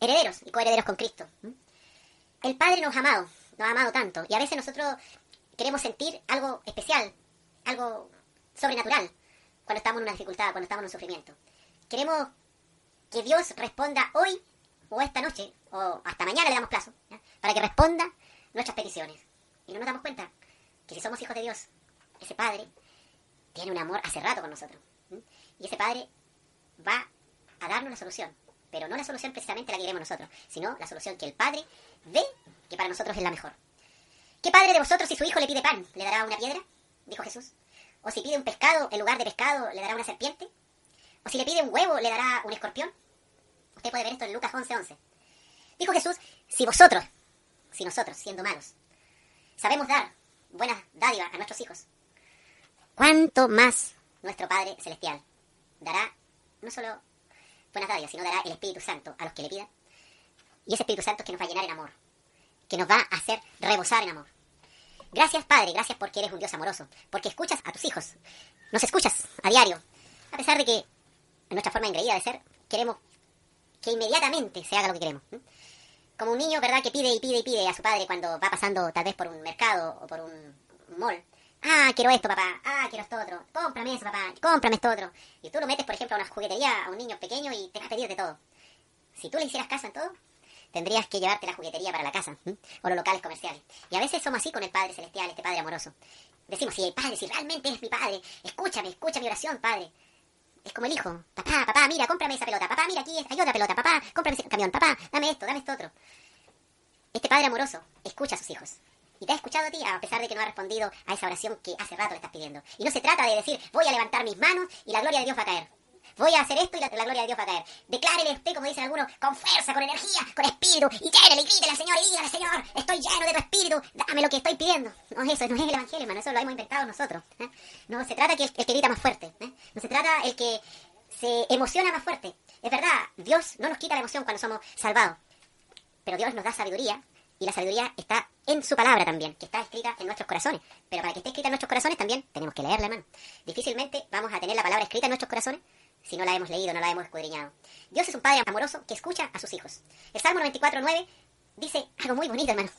herederos y coherederos con Cristo. El Padre nos ha amado, nos ha amado tanto. Y a veces nosotros queremos sentir algo especial, algo sobrenatural, cuando estamos en una dificultad, cuando estamos en un sufrimiento. Queremos que Dios responda hoy o esta noche, o hasta mañana le damos plazo, para que responda nuestras peticiones. Y no nos damos cuenta que si somos hijos de Dios, ese Padre tiene un amor hace rato con nosotros. Y ese Padre va a darnos la solución. Pero no la solución precisamente la que queremos nosotros, sino la solución que el Padre ve que para nosotros es la mejor. ¿Qué padre de vosotros si su hijo le pide pan, le dará una piedra? Dijo Jesús. ¿O si pide un pescado en lugar de pescado, le dará una serpiente? ¿O si le pide un huevo, le dará un escorpión? Usted puede ver esto en Lucas 11:11. 11. Dijo Jesús, si vosotros, si nosotros, siendo malos, sabemos dar buenas dádivas a nuestros hijos, ¿cuánto más nuestro Padre Celestial dará no solo buenas dádivas, sino dará el Espíritu Santo a los que le pidan? Y ese Espíritu Santo es que nos va a llenar en amor, que nos va a hacer rebosar en amor. Gracias, Padre, gracias porque eres un Dios amoroso, porque escuchas a tus hijos, nos escuchas a diario, a pesar de que en nuestra forma engreída de ser queremos que inmediatamente se haga lo que queremos. Como un niño, ¿verdad?, que pide y pide y pide a su padre cuando va pasando tal vez por un mercado o por un mall. Ah, quiero esto, papá. Ah, quiero esto otro. Cómprame eso, papá. Cómprame esto otro. Y tú lo metes, por ejemplo, a una juguetería a un niño pequeño y te va a pedir de todo. Si tú le hicieras caso en todo, tendrías que llevarte la juguetería para la casa o los locales comerciales. Y a veces somos así con el Padre Celestial, este Padre amoroso. Decimos, si el Padre, si realmente es mi Padre, escúchame, escucha mi oración, Padre. Es como el hijo. Papá, papá, mira, cómprame esa pelota. Papá, mira, aquí hay otra pelota. Papá, cómprame ese camión. Papá, dame esto, dame esto otro. Este Padre amoroso escucha a sus hijos. Y te ha escuchado a ti, a pesar de que no ha respondido a esa oración que hace rato le estás pidiendo. Y no se trata de decir, voy a levantar mis manos y la gloria de Dios va a caer. Voy a hacer esto y la, la gloria de Dios va a caer. Declárele usted, como dicen algunos, con fuerza, con energía, con espíritu. Y llénele y grítele al Señor y dígale, Señor, estoy lleno de tu espíritu. Dame lo que estoy pidiendo. No es eso, no es el evangelio, hermano. Eso lo hemos inventado nosotros. ¿eh? No se trata que el, el que grita más fuerte. ¿eh? No se trata el que se emociona más fuerte. Es verdad, Dios no nos quita la emoción cuando somos salvados, pero Dios nos da sabiduría y la sabiduría está en su palabra también, que está escrita en nuestros corazones. Pero para que esté escrita en nuestros corazones también tenemos que leerla, hermano. Difícilmente vamos a tener la palabra escrita en nuestros corazones si no la hemos leído, no la hemos escudriñado. Dios es un Padre amoroso que escucha a sus hijos. El Salmo 94.9 dice algo muy bonito, hermano.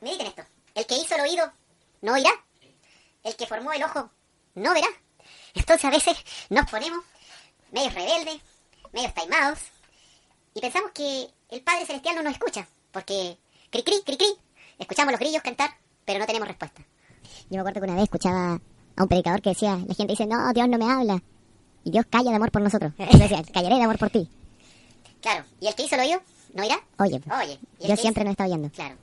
Mediten esto. El que hizo el oído no oirá. El que formó el ojo no verá. Entonces a veces nos ponemos medio rebeldes, medio taimados, y pensamos que el Padre Celestial no nos escucha, porque cri cri, cri cri, escuchamos los grillos cantar, pero no tenemos respuesta. Yo me acuerdo que una vez escuchaba a un predicador que decía, la gente dice, no, Dios no me habla. Y Dios calla de amor por nosotros. Yo decía, callaré de amor por ti. Claro, ¿y el que hizo el oído no irá? Oye, Oye, ¿y el Dios siempre hizo- nos está oyendo. Claro,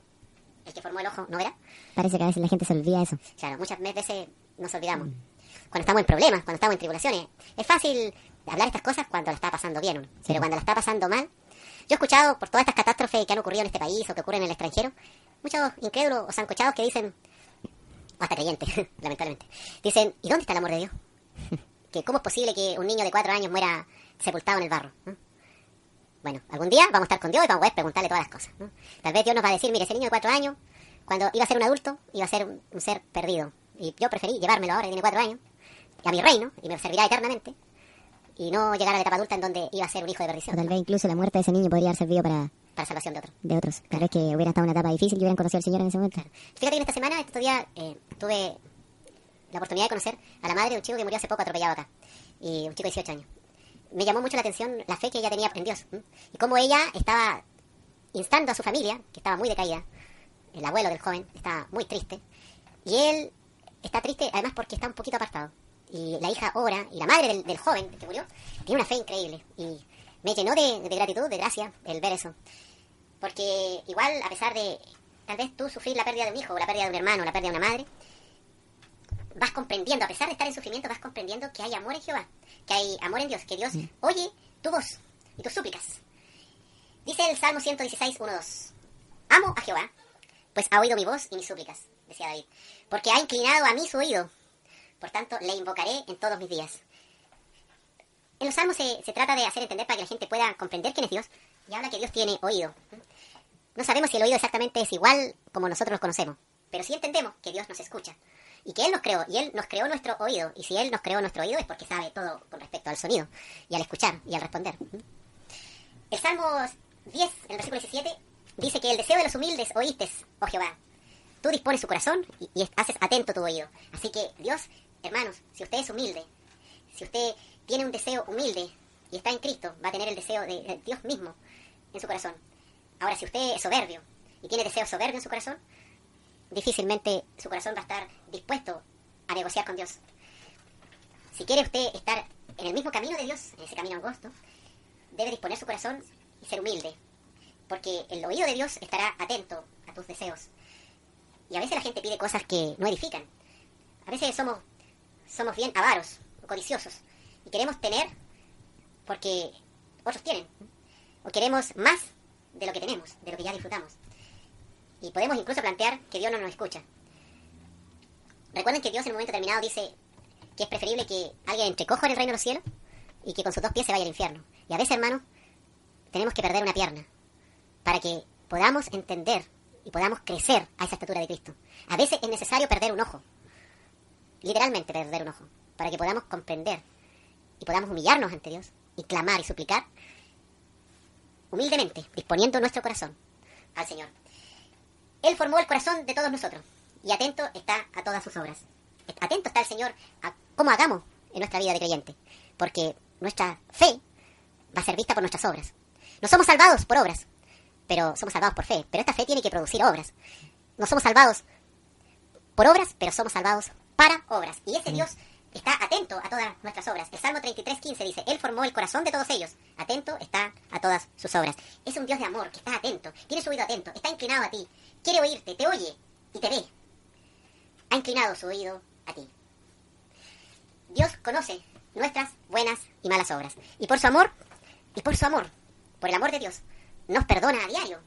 el que formó el ojo no verá. Parece que a veces la gente se olvida eso. Claro, muchas veces nos olvidamos. Cuando estamos en problemas, cuando estamos en tribulaciones. Es fácil hablar estas cosas cuando la está pasando bien, uno. pero cuando la está pasando mal. Yo he escuchado por todas estas catástrofes que han ocurrido en este país o que ocurren en el extranjero, muchos incrédulos o zancochados que dicen, o hasta creyentes, lamentablemente, dicen, ¿y dónde está el amor de Dios? que ¿Cómo es posible que un niño de cuatro años muera sepultado en el barro? ¿no? Bueno, algún día vamos a estar con Dios y vamos a poder preguntarle todas las cosas. ¿no? Tal vez Dios nos va a decir, mire, ese niño de cuatro años, cuando iba a ser un adulto, iba a ser un, un ser perdido. Y yo preferí llevármelo ahora, que tiene cuatro años, a mi reino, y me servirá eternamente, y no llegar a la etapa adulta en donde iba a ser un hijo de O perdición, tal ¿no? vez incluso la muerte de ese niño podría haber servido para para salvación de otro. de otros. Tal vez que hubiera estado en una etapa difícil y hubieran conocido al Señor en ese momento. Fíjate que en esta semana, estos días, eh, tuve la oportunidad de conocer a la madre de un chico que murió hace poco atropellado acá. Y un chico de 18 años. Me llamó mucho la atención la fe que ella tenía en Dios. ¿m? Y cómo ella estaba instando a su familia, que estaba muy decaída. El abuelo del joven estaba muy triste. Y él está triste además porque está un poquito apartado. Y la hija ora, y la madre del, del joven que murió, tiene una fe increíble. Y me llenó de, de gratitud, de gracia, el ver eso. Porque igual, a pesar de tal vez tú sufrir la pérdida de un hijo, o la pérdida de un hermano, o la pérdida de una madre, vas comprendiendo, a pesar de estar en sufrimiento, vas comprendiendo que hay amor en Jehová, que hay amor en Dios, que Dios oye tu voz y tus súplicas. Dice el Salmo 116, 1, 2. Amo a Jehová, pues ha oído mi voz y mis súplicas, decía David, porque ha inclinado a mí su oído. Por tanto, le invocaré en todos mis días. En los salmos se, se trata de hacer entender para que la gente pueda comprender quién es Dios y habla que Dios tiene oído. No sabemos si el oído exactamente es igual como nosotros lo conocemos, pero sí entendemos que Dios nos escucha y que Él nos creó y Él nos creó nuestro oído y si Él nos creó nuestro oído es porque sabe todo con respecto al sonido y al escuchar y al responder. El Salmo 10, en el versículo 17, dice que el deseo de los humildes oíste, oh Jehová. Tú dispones su corazón y, y haces atento tu oído. Así que Dios, hermanos, si usted es humilde, si usted tiene un deseo humilde y está en Cristo, va a tener el deseo de, Dios mismo en su corazón. Ahora, si usted es soberbio y tiene deseo soberbio en su corazón, difícilmente su corazón va a estar dispuesto a negociar con Dios. Si quiere usted estar en el mismo camino de Dios, en ese camino angosto, debe disponer su corazón y ser humilde, porque el oído de Dios estará atento a tus deseos. Y a veces la gente pide cosas que no edifican. A veces somos, somos bien avaros, codiciosos, y queremos tener porque otros tienen. O queremos más de lo que tenemos, de lo que ya disfrutamos. Y podemos incluso plantear que Dios no nos escucha. Recuerden que Dios en un momento determinado dice que es preferible que alguien entre cojo en el reino de los cielos y que con sus dos pies se vaya al infierno. Y a veces, hermanos, tenemos que perder una pierna para que podamos entender y podamos crecer a esa estatura de Cristo. A veces es necesario perder un ojo, literalmente perder un ojo, para que podamos comprender y podamos humillarnos ante Dios y clamar y suplicar humildemente, disponiendo nuestro corazón al Señor. Él formó el corazón de todos nosotros y atento está a todas sus obras. Atento está el Señor a cómo hagamos en nuestra vida de creyente, porque nuestra fe va a ser vista por nuestras obras. No somos salvados por obras, pero somos salvados por fe. Pero esta fe tiene que producir obras. No somos salvados por obras, pero somos salvados para obras. Y ese Dios está atento a todas nuestras obras. El Salmo 33.15 dice, Él formó el corazón de todos ellos. Atento está a todas sus obras. Es un Dios de amor que está atento, tiene su oído atento, está inclinado a ti, quiere oírte, te oye y te ve. Ha inclinado su oído a ti. Dios conoce nuestras buenas y malas obras. Y por su amor, y por su amor, por el amor de Dios, nos perdona a diario.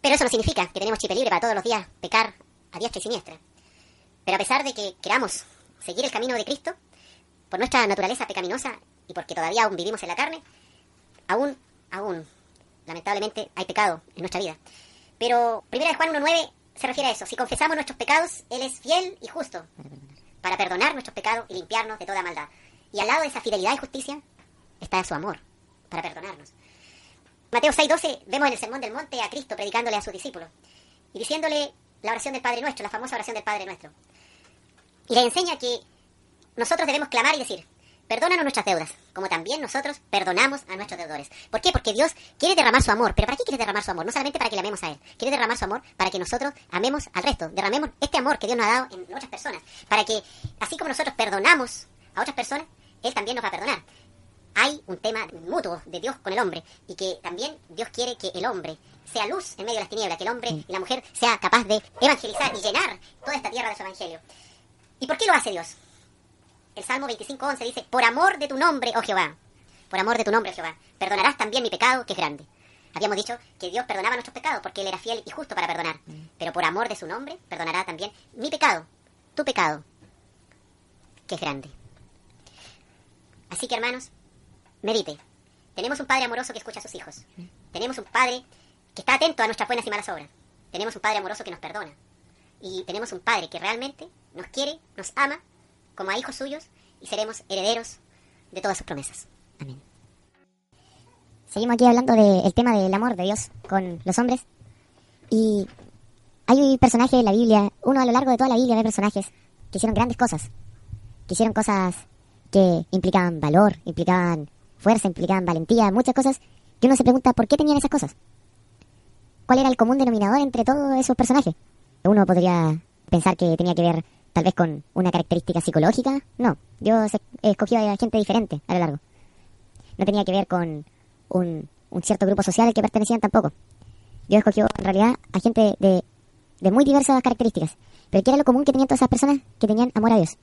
Pero eso no significa que tenemos chip libre para todos los días pecar a diestra y siniestra. Pero a pesar de que queramos seguir el camino de Cristo, por nuestra naturaleza pecaminosa, y porque todavía aún vivimos en la carne, aún, aún, lamentablemente hay pecado en nuestra vida. Pero 1 de Juan 1.9 se refiere a eso. Si confesamos nuestros pecados, Él es fiel y justo para perdonar nuestros pecados y limpiarnos de toda maldad. Y al lado de esa fidelidad y justicia está su amor para perdonarnos. Mateo 6.12 vemos en el Sermón del Monte a Cristo predicándole a sus discípulos y diciéndole la oración del Padre Nuestro, la famosa oración del Padre Nuestro. Y le enseña que nosotros debemos clamar y decir, perdónanos nuestras deudas, como también nosotros perdonamos a nuestros deudores. ¿Por qué? Porque Dios quiere derramar su amor. ¿Pero para qué quiere derramar su amor? No solamente para que le amemos a Él. Quiere derramar su amor para que nosotros amemos al resto. Derramemos este amor que Dios nos ha dado en otras personas. Para que, así como nosotros perdonamos a otras personas, Él también nos va a perdonar. Hay un tema mutuo de Dios con el hombre y que también Dios quiere que el hombre sea luz en medio de las tinieblas, que el hombre y la mujer sea capaz de evangelizar y llenar toda esta tierra de su evangelio. ¿Y por qué lo hace Dios? El Salmo 25.11 dice, por amor de tu nombre, oh Jehová, por amor de tu nombre, oh Jehová, perdonarás también mi pecado, que es grande. Habíamos dicho que Dios perdonaba nuestros pecados porque Él era fiel y justo para perdonar. Pero por amor de su nombre, perdonará también mi pecado, tu pecado, que es grande. Así que hermanos, medite. Tenemos un Padre amoroso que escucha a sus hijos. Tenemos un Padre que está atento a nuestras buenas y malas obras. Tenemos un Padre amoroso que nos perdona. Y tenemos un Padre que realmente nos quiere, nos ama, como a hijos suyos, y seremos herederos de todas sus promesas. Amén. Seguimos aquí hablando del tema del amor de Dios con los hombres. Y hay personajes en la Biblia, uno a lo largo de toda la Biblia ve personajes que hicieron grandes cosas. Que hicieron cosas que implicaban valor, implicaban fuerza, implicaban valentía, muchas cosas que uno se pregunta por qué tenían esas cosas. ¿Cuál era el común denominador entre todos esos personajes? Uno podría pensar que tenía que ver tal vez con una característica psicológica. No, Dios escogió a gente diferente a lo largo. No tenía que ver con un, cierto grupo social al que pertenecían tampoco. Dios escogió en realidad a gente de, de muy diversas características. Pero ¿qué era lo común que tenían todas esas personas? Que tenían amor a Dios.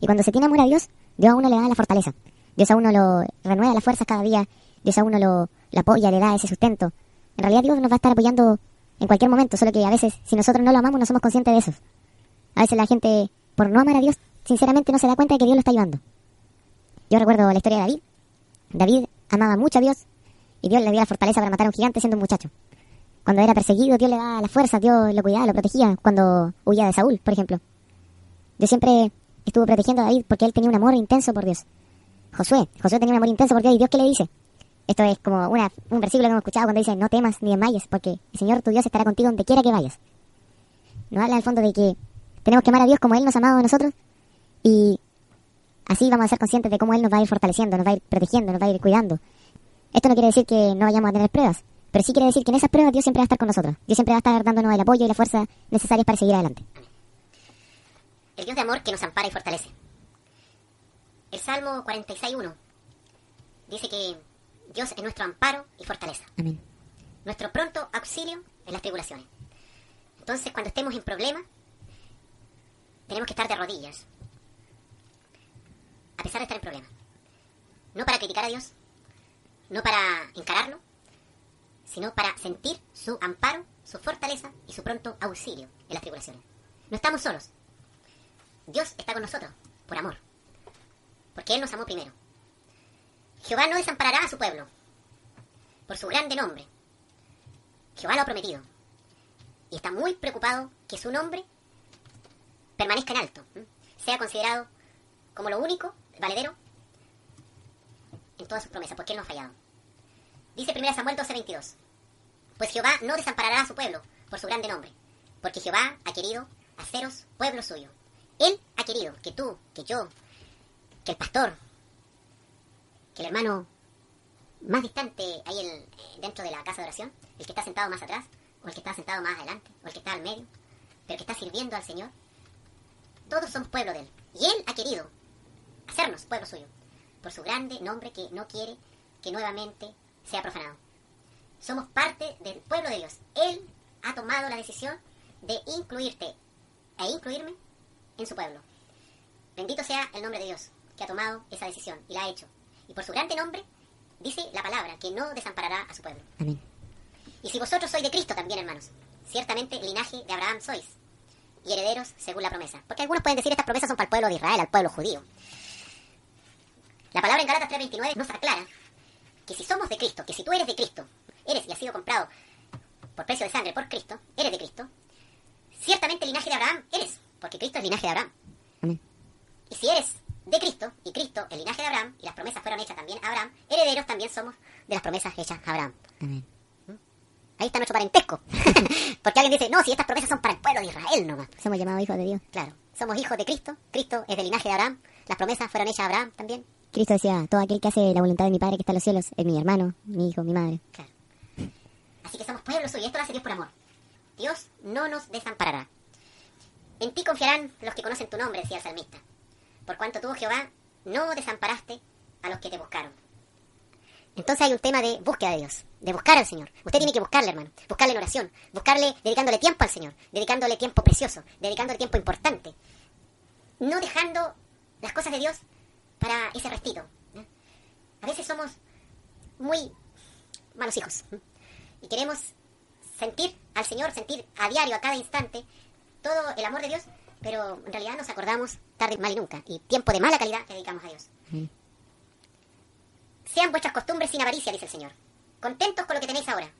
Y cuando se tiene amor a Dios, Dios a uno le da la fortaleza. Dios a uno lo renueva las fuerzas cada día. Dios a uno lo, lo apoya, le da ese sustento. En realidad Dios nos va a estar apoyando en cualquier momento, solo que a veces si nosotros no lo amamos no somos conscientes de eso. A veces la gente, por no amar a Dios, sinceramente no se da cuenta de que Dios lo está ayudando. Yo recuerdo la historia de David. David amaba mucho a Dios y Dios le dio la fortaleza para matar a un gigante siendo un muchacho. Cuando era perseguido, Dios le daba la fuerza, Dios lo cuidaba, lo protegía. Cuando huía de Saúl, por ejemplo. Dios siempre estuvo protegiendo a David porque él tenía un amor intenso por Dios. Josué, Josué tenía un amor intenso por Dios y Dios qué le dice? Esto es como una, un versículo que hemos escuchado cuando dice, no temas ni desmayes, porque el Señor tu Dios estará contigo donde quiera que vayas. Nos habla al fondo de que tenemos que amar a Dios como Él nos ha amado a nosotros y así vamos a ser conscientes de cómo Él nos va a ir fortaleciendo, nos va a ir protegiendo, nos va a ir cuidando. Esto no quiere decir que no vayamos a tener pruebas, pero sí quiere decir que en esas pruebas Dios siempre va a estar con nosotros. Dios siempre va a estar dándonos el apoyo y la fuerza necesarias para seguir adelante. El Dios de amor que nos ampara y fortalece. El Salmo 46.1 dice que Dios es nuestro amparo y fortaleza. Amén. Nuestro pronto auxilio en las tribulaciones. Entonces, cuando estemos en problemas, tenemos que estar de rodillas. A pesar de estar en problemas. No para criticar a Dios, no para encararlo, sino para sentir su amparo, su fortaleza y su pronto auxilio en las tribulaciones. No estamos solos. Dios está con nosotros, por amor. Porque Él nos amó primero. Jehová no desamparará a su pueblo, por su grande nombre. Jehová lo ha prometido. Y está muy preocupado que su nombre permanezca en alto, sea considerado como lo único, valedero, en todas sus promesas, porque Él no ha fallado. Dice 1 Samuel 12:22, pues Jehová no desamparará a su pueblo por su grande nombre, porque Jehová ha querido haceros pueblo suyo. Él ha querido que tú, que yo, que el pastor, que el hermano más distante ahí el- eh, dentro de la casa de oración, el que está sentado más atrás, o el que está sentado más adelante, o el que está al medio, pero que está sirviendo al Señor, todos somos pueblo de Él. Y Él ha querido hacernos pueblo suyo, por su grande nombre que no quiere que nuevamente sea profanado. Somos parte del pueblo de Dios. Él ha tomado la decisión de incluirte e incluirme en su pueblo. Bendito sea el nombre de Dios, que ha tomado esa decisión y la ha hecho. Y por su grande nombre, dice la palabra, que no desamparará a su pueblo. Amén. Y si vosotros sois de Cristo también, hermanos, ciertamente linaje de Abraham sois, y herederos según la promesa. Porque algunos pueden decir estas promesas son para el pueblo de Israel, al pueblo judío. La palabra en Gálatas 3.29 nos aclara que si somos de Cristo, que si tú eres de Cristo, eres y has sido comprado por precio de sangre por Cristo, eres de Cristo, ciertamente linaje de Abraham eres, porque Cristo es linaje de Abraham. Amén. Y si eres de Cristo, y Cristo, el linaje de Abraham, y las promesas fueron hechas también a Abraham, herederos también somos de las promesas hechas a Abraham. Amén. Ahí está nuestro parentesco. porque alguien dice, no, si estas promesas son para el pueblo de Israel nomás. Somos llamados hijos de Dios. Claro, somos hijos de Cristo, Cristo es del linaje de Abraham, las promesas fueron hechas a Abraham también. Cristo decía, todo aquel que hace la voluntad de mi Padre que está en los cielos es mi hermano, mi hijo, mi madre. Claro. Así que somos pueblo suyo, esto lo hace Dios por amor. Dios no nos desamparará. En ti confiarán los que conocen tu nombre, decía el salmista. Por cuanto tú, Jehová, no desamparaste a los que te buscaron. Entonces hay un tema de búsqueda de Dios, de buscar al Señor. Usted tiene que buscarle, hermano. Buscarle en oración, buscarle dedicándole tiempo al Señor, dedicándole tiempo precioso, dedicándole tiempo importante. No dejando las cosas de Dios para ese restito. ¿no? A veces somos muy malos hijos. ¿no? Y queremos sentir al Señor, sentir a diario, a cada instante, todo el amor de Dios, pero en realidad nos acordamos tarde, mal y nunca. Y tiempo de mala calidad que dedicamos a Dios. Mm. Sean vuestras costumbres sin avaricia, dice el Señor. Contentos con lo que tenéis ahora.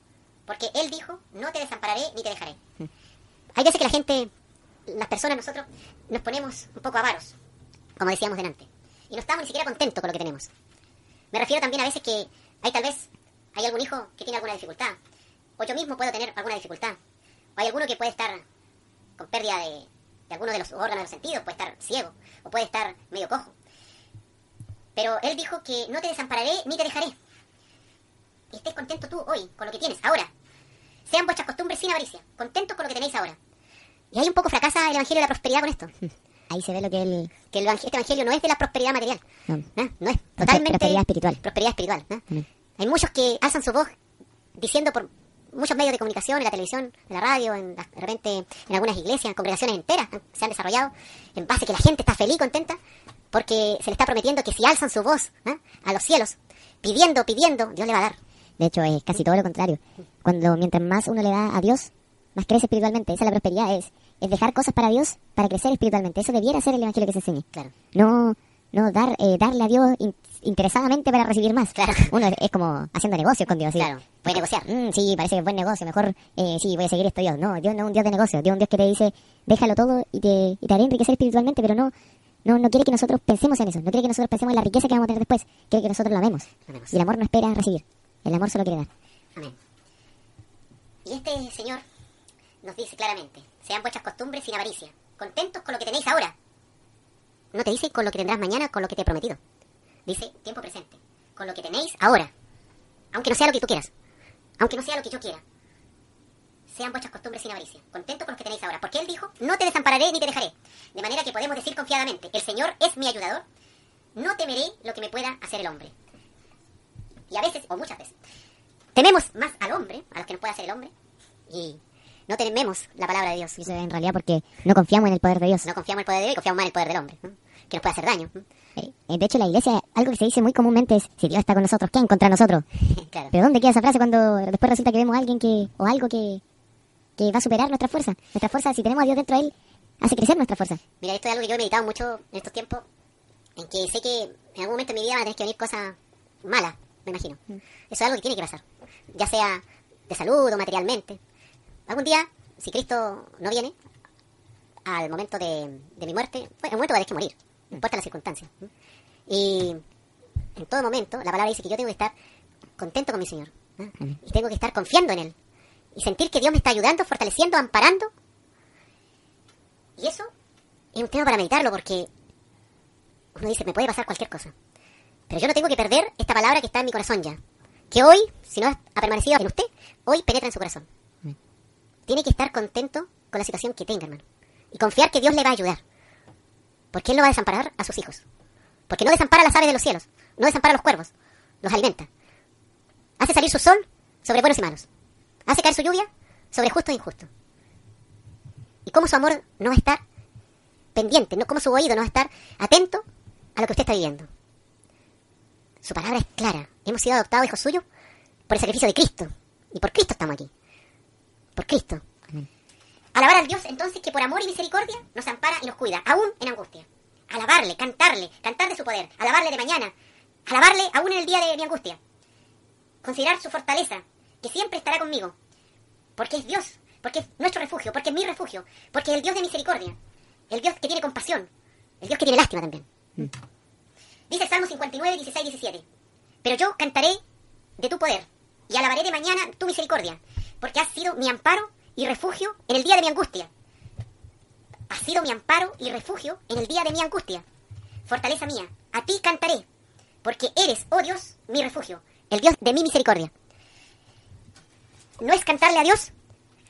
Porque Él dijo, no te desampararé ni te dejaré. Hay veces que la gente, las personas, nosotros, nos ponemos un poco avaros, como decíamos delante. Y no estamos ni siquiera contentos con lo que tenemos. Me refiero también a veces que hay tal vez, hay algún hijo que tiene alguna dificultad. O yo mismo puedo tener alguna dificultad. O hay alguno que puede estar con pérdida de, de alguno de los órganos de los sentidos, puede estar ciego, o puede estar medio cojo. Pero Él dijo que no te desampararé ni te dejaré. Y estés contento tú hoy con lo que tienes, ahora. Sean vuestras costumbres sin avaricia, contentos con lo que tenéis ahora. Y ahí un poco fracasa el Evangelio de la prosperidad con esto. Ahí se ve lo que él... Que el este Evangelio no es de la prosperidad material. No. ¿no? No es totalmente... prosperidad espiritual. Prosperidad espiritual. ¿no? Amén. Hay muchos que alzan su voz diciendo por muchos medios de comunicación, en la televisión, en la radio, en la- de repente en algunas iglesias, congregaciones enteras se han desarrollado en base a que la gente está feliz, contenta, porque se le está prometiendo que si alzan su voz ¿no? a los cielos, pidiendo, pidiendo, Dios le va a dar. De hecho, es casi todo lo contrario. Cuando mientras más uno le da a Dios, más crece espiritualmente. Esa es la prosperidad, es, es dejar cosas para Dios para crecer espiritualmente. Eso debiera ser el evangelio que se enseñe. Claro. No, no dar, eh, darle a Dios in- interesadamente para recibir más. Claro. Uno es, es como haciendo negocios con Dios. ¿sí? Claro, puede negociar. Mm, sí, parece que es buen negocio. Mejor, eh, sí, voy a seguir esto Dios. No, Dios no es un Dios de negocio. Dios es un Dios que te dice, déjalo todo y te, y te haré enriquecer espiritualmente, pero no, no, no quiere que nosotros pensemos en eso. No quiere que nosotros pensemos en la riqueza que vamos a tener después. Quiere que nosotros la amemos. Amemos. Y el amor no espera recibir. El amor solo quiere dar. Amén. Y este Señor nos dice claramente, sean vuestras costumbres sin avaricia, contentos con lo que tenéis ahora. No te dice con lo que tendrás mañana, con lo que te he prometido. Dice tiempo presente, con lo que tenéis ahora. Aunque no sea lo que tú quieras, aunque no sea lo que yo quiera. Sean vuestras costumbres sin avaricia, contentos con lo que tenéis ahora. Porque Él dijo, no te desampararé ni te dejaré. De manera que podemos decir confiadamente, el Señor es mi ayudador, no temeré lo que me pueda hacer el hombre. Y a veces, o muchas veces, tememos más al hombre, a lo que nos puede hacer el hombre, y no tememos la palabra de Dios. Y eso es en realidad porque no confiamos en el poder de Dios. No confiamos en el poder de Dios y confiamos más en el poder del hombre, ¿no? que nos puede hacer daño. ¿no? Eh, de hecho, la iglesia, algo que se dice muy comúnmente es, si Dios está con nosotros, ¿quién contra nosotros? claro. Pero ¿dónde queda esa frase cuando después resulta que vemos a alguien que, o algo que, que va a superar nuestra fuerza? Nuestra fuerza, si tenemos a Dios dentro de él, hace crecer nuestra fuerza. Mira, esto es algo que yo he meditado mucho en estos tiempos, en que sé que en algún momento de mi vida van a tener que venir cosas malas, me imagino. Eso es algo que tiene que pasar, ya sea de salud o materialmente. Algún día, si Cristo no viene, al momento de, de mi muerte, bueno, en un momento va a tener que morir, no importa la circunstancia. Y en todo momento, la palabra dice que yo tengo que estar contento con mi Señor. Y tengo que estar confiando en Él. Y sentir que Dios me está ayudando, fortaleciendo, amparando. Y eso es un tema para meditarlo porque uno dice, me puede pasar cualquier cosa. Pero yo no tengo que perder esta palabra que está en mi corazón ya. Que hoy, si no ha permanecido en usted, hoy penetra en su corazón. Tiene que estar contento con la situación que tenga, hermano. Y confiar que Dios le va a ayudar. Porque Él no va a desamparar a sus hijos. Porque no desampara las aves de los cielos. No desampara a los cuervos. Los alimenta. Hace salir su sol sobre buenos y malos. Hace caer su lluvia sobre justos e injustos. Y cómo su amor no va a estar pendiente, no como su oído no va a estar atento a lo que usted está viviendo. Su palabra es clara. Hemos sido adoptados hijos suyos por el sacrificio de Cristo. Y por Cristo estamos aquí. Por Cristo. Alabar al Dios entonces que por amor y misericordia nos ampara y nos cuida, aún en angustia. Alabarle, cantarle, cantar de su poder, alabarle de mañana, Alabarle aún en el día de mi angustia. Considerar su fortaleza, que siempre estará conmigo. Porque es Dios, porque es nuestro refugio, porque es mi refugio, porque es el Dios de misericordia, el Dios que tiene compasión, el Dios que tiene lástima también. Dice el Salmo 59, 16, 17. Pero yo cantaré de tu poder y alabaré de mañana tu misericordia, porque has sido mi amparo y refugio en el día de mi angustia. Has sido mi amparo y refugio en el día de mi angustia. Fortaleza mía, a ti cantaré, porque eres, oh Dios, mi refugio, el Dios de mi misericordia. No es cantarle a Dios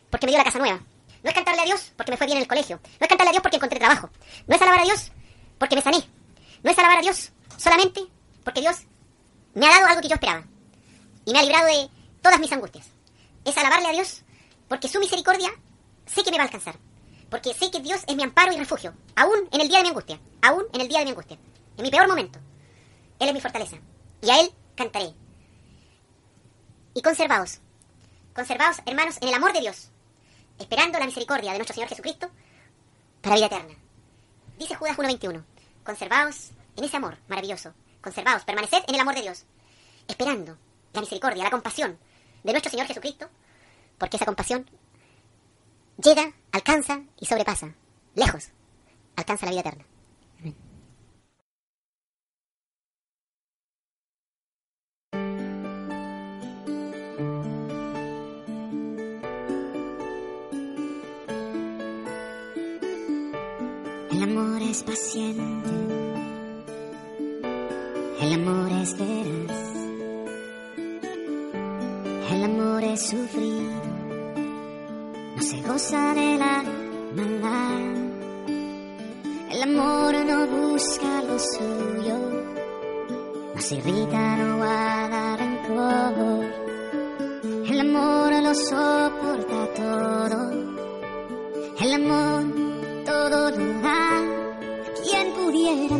porque me dio la casa nueva. No es cantarle a Dios porque me fue bien en el colegio. No es cantarle a Dios porque encontré trabajo. No es alabar a Dios porque me sané. No es alabar a Dios solamente porque Dios me ha dado algo que yo esperaba. Y me ha librado de todas mis angustias. Es alabarle a Dios porque su misericordia sé que me va a alcanzar. Porque sé que Dios es mi amparo y refugio. Aún en el día de mi angustia. Aún en el día de mi angustia. En mi peor momento. Él es mi fortaleza. Y a Él cantaré. Y conservaos. Conservaos, hermanos, en el amor de Dios. Esperando la misericordia de nuestro Señor Jesucristo para vida eterna. Dice Judas 1.21. Conservaos en ese amor maravilloso. Conservaos, permaneced en el amor de Dios. Esperando la misericordia, la compasión de nuestro Señor Jesucristo. Porque esa compasión llega, alcanza y sobrepasa. Lejos. Alcanza la vida eterna. El amor es paciente. El amor es veraz. El amor es sufrido. No se goza de la maldad. El amor no busca lo suyo. No se irrita, no guarda rencor. El amor lo soporta todo. El amor todo lo da. ¿Quién pudiera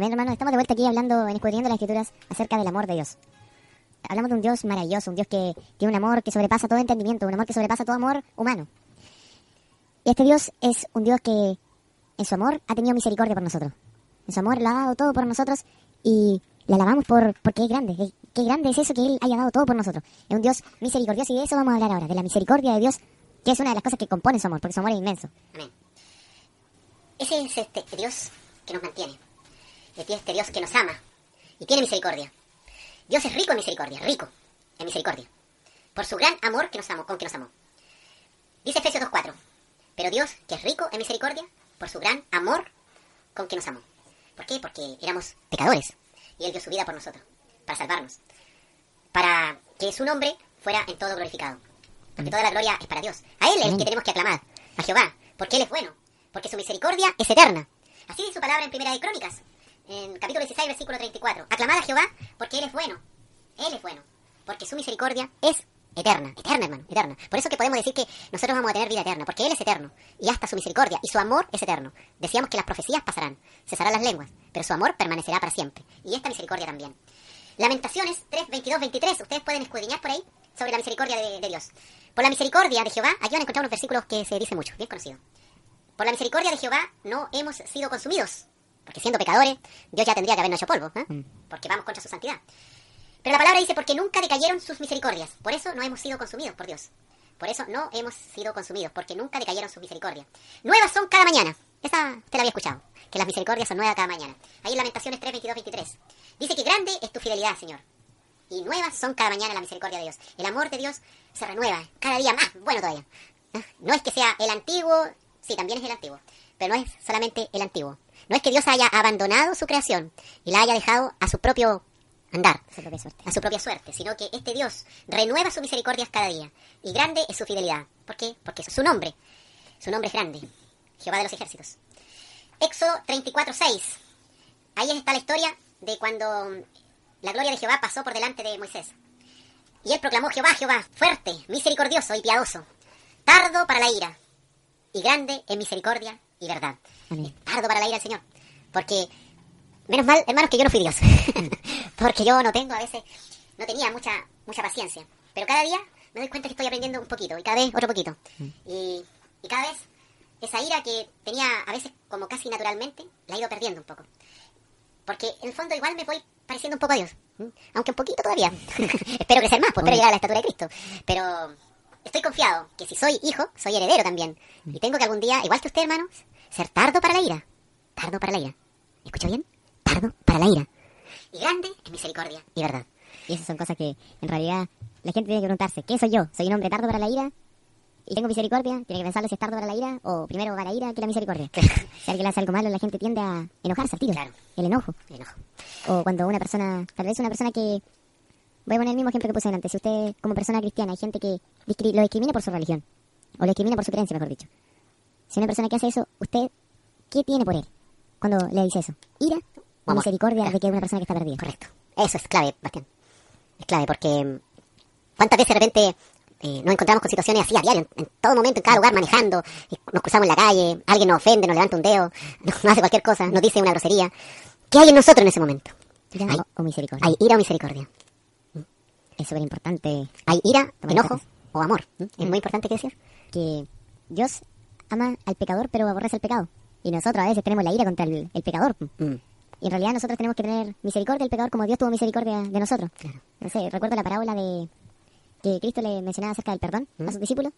Amén, hermano. Estamos de vuelta aquí hablando, en escudriñando las escrituras acerca del amor de Dios. Hablamos de un Dios maravilloso, un Dios que tiene un amor que sobrepasa todo entendimiento, un amor que sobrepasa todo amor humano. Y este Dios es un Dios que en su amor ha tenido misericordia por nosotros. En su amor lo ha dado todo por nosotros y le alabamos por porque es grande. Qué grande es eso que Él haya dado todo por nosotros. Es un Dios misericordioso y de eso vamos a hablar ahora, de la misericordia de Dios, que es una de las cosas que compone su amor, porque su amor es inmenso. Amén. Ese es este Dios que nos mantiene. Este este Dios que nos ama y tiene misericordia. Dios es rico en misericordia, rico en misericordia. Por su gran amor que nos amó, con que nos amó. Dice Efesios 2.4. Pero Dios, que es rico en misericordia, por su gran amor con que nos amó. ¿Por qué? Porque éramos pecadores. Y Él dio su vida por nosotros, para salvarnos. Para que su nombre fuera en todo glorificado. Porque toda la gloria es para Dios. A Él es el que tenemos que aclamar, a Jehová, porque Él es bueno, porque su misericordia es eterna. Así dice su palabra en Primera de Crónicas, en capítulo 16, versículo 34. Aclamad a Jehová, porque Él es bueno. Él es bueno, porque su misericordia es eterna, eterna, hermano, eterna. Por eso que podemos decir que nosotros vamos a tener vida eterna, porque Él es eterno, y hasta su misericordia y su amor es eterno. Decíamos que las profecías pasarán, cesarán las lenguas, pero su amor permanecerá para siempre, y esta misericordia también. Lamentaciones 3, 22, 23, ustedes pueden escudriñar por ahí sobre la misericordia de, de Dios. Por la misericordia de Jehová, aquí van a encontrar unos versículos que se dice mucho, bien conocidos. Por la misericordia de Jehová no hemos sido consumidos, porque siendo pecadores, Dios ya tendría que habernos hecho polvo, ¿eh? porque vamos contra su santidad. Pero la palabra dice, porque nunca decayeron sus misericordias. Por eso no hemos sido consumidos por Dios. Por eso no hemos sido consumidos, porque nunca decayeron sus misericordias. Nuevas son cada mañana. Esa usted la había escuchado, que las misericordias son nuevas cada mañana. Ahí en Lamentaciones 3, 22, 23. Dice que grande es tu fidelidad, Señor. Y nuevas son cada mañana la misericordia de Dios. El amor de Dios se renueva cada día más. Bueno todavía. ¿Ah? No es que sea el antiguo, sí, también es el antiguo. Pero no es solamente el antiguo. No es que Dios haya abandonado su creación y la haya dejado a su propio andar, a su propia suerte, sino que este Dios renueva sus misericordias cada día. Y grande es su fidelidad. ¿Por qué? Porque su nombre, su nombre es grande. Jehová de los ejércitos. Éxodo 34, 6. Ahí está la historia de cuando la gloria de Jehová pasó por delante de Moisés. Y él proclamó Jehová, Jehová, fuerte, misericordioso y piadoso, tardo para la ira, y grande en misericordia y verdad. Amén. Es tardo para la ira el Señor. Porque, menos mal, hermanos, que yo no fui Dios. Porque yo no tengo a veces, no tenía mucha, mucha paciencia. Pero cada día me doy cuenta que estoy aprendiendo un poquito, y cada vez otro poquito. Y, y cada vez esa ira que tenía a veces como casi naturalmente, la he ido perdiendo un poco. Porque en el fondo igual me voy pareciendo un poco a Dios. Aunque un poquito todavía. espero crecer más, pues espero llegar a la estatura de Cristo. Pero estoy confiado que si soy hijo, soy heredero también. Y tengo que algún día, igual que usted, hermanos, ser tardo para la ira. Tardo para la ira. ¿Escucha bien? Tardo para la ira. Y grande en misericordia y verdad. Y esas son cosas que, en realidad, la gente tiene que preguntarse, ¿qué soy yo? ¿Soy un hombre tardo para la ira? ¿Y tengo misericordia? Tiene que pensarlo si es tardo para la ira o primero va la ira que la misericordia. si alguien le hace algo malo, la gente tiende a enojarse al tiro. Claro. El enojo. El enojo. O cuando una persona, tal vez una persona que... Voy a poner el mismo ejemplo que puse antes. Si usted, como persona cristiana, hay gente que discri- lo discrimina por su religión. O lo discrimina por su creencia, mejor dicho. Si una persona que hace eso, ¿usted qué tiene por él? Cuando le dice eso. ¿Ira o Amor. misericordia de que es una persona que está perdida? Correcto. Eso es clave, Bastián. Es clave porque mm, cuántas veces de repente eh, nos encontramos con situaciones así a diario, en, en todo momento, en cada lugar, manejando, y nos cruzamos en la calle, alguien nos ofende, nos levanta un dedo, nos, hace cualquier cosa, nos dice una grosería. ¿Qué hay en nosotros en ese momento? ¿Ira Hay, o, misericordia? hay ira o misericordia. Es súper importante Hay ira, enojo o amor. ¿m? Es muy importante que decir. que Dios ama al pecador pero aborrece el pecado. Y nosotros a veces tenemos la ira contra el, el pecador. Mm. Y en realidad nosotros tenemos que tener misericordia del pecador como Dios tuvo misericordia de nosotros. No sé, recuerdo la parábola de que Cristo le mencionaba acerca del perdón a sus discípulos,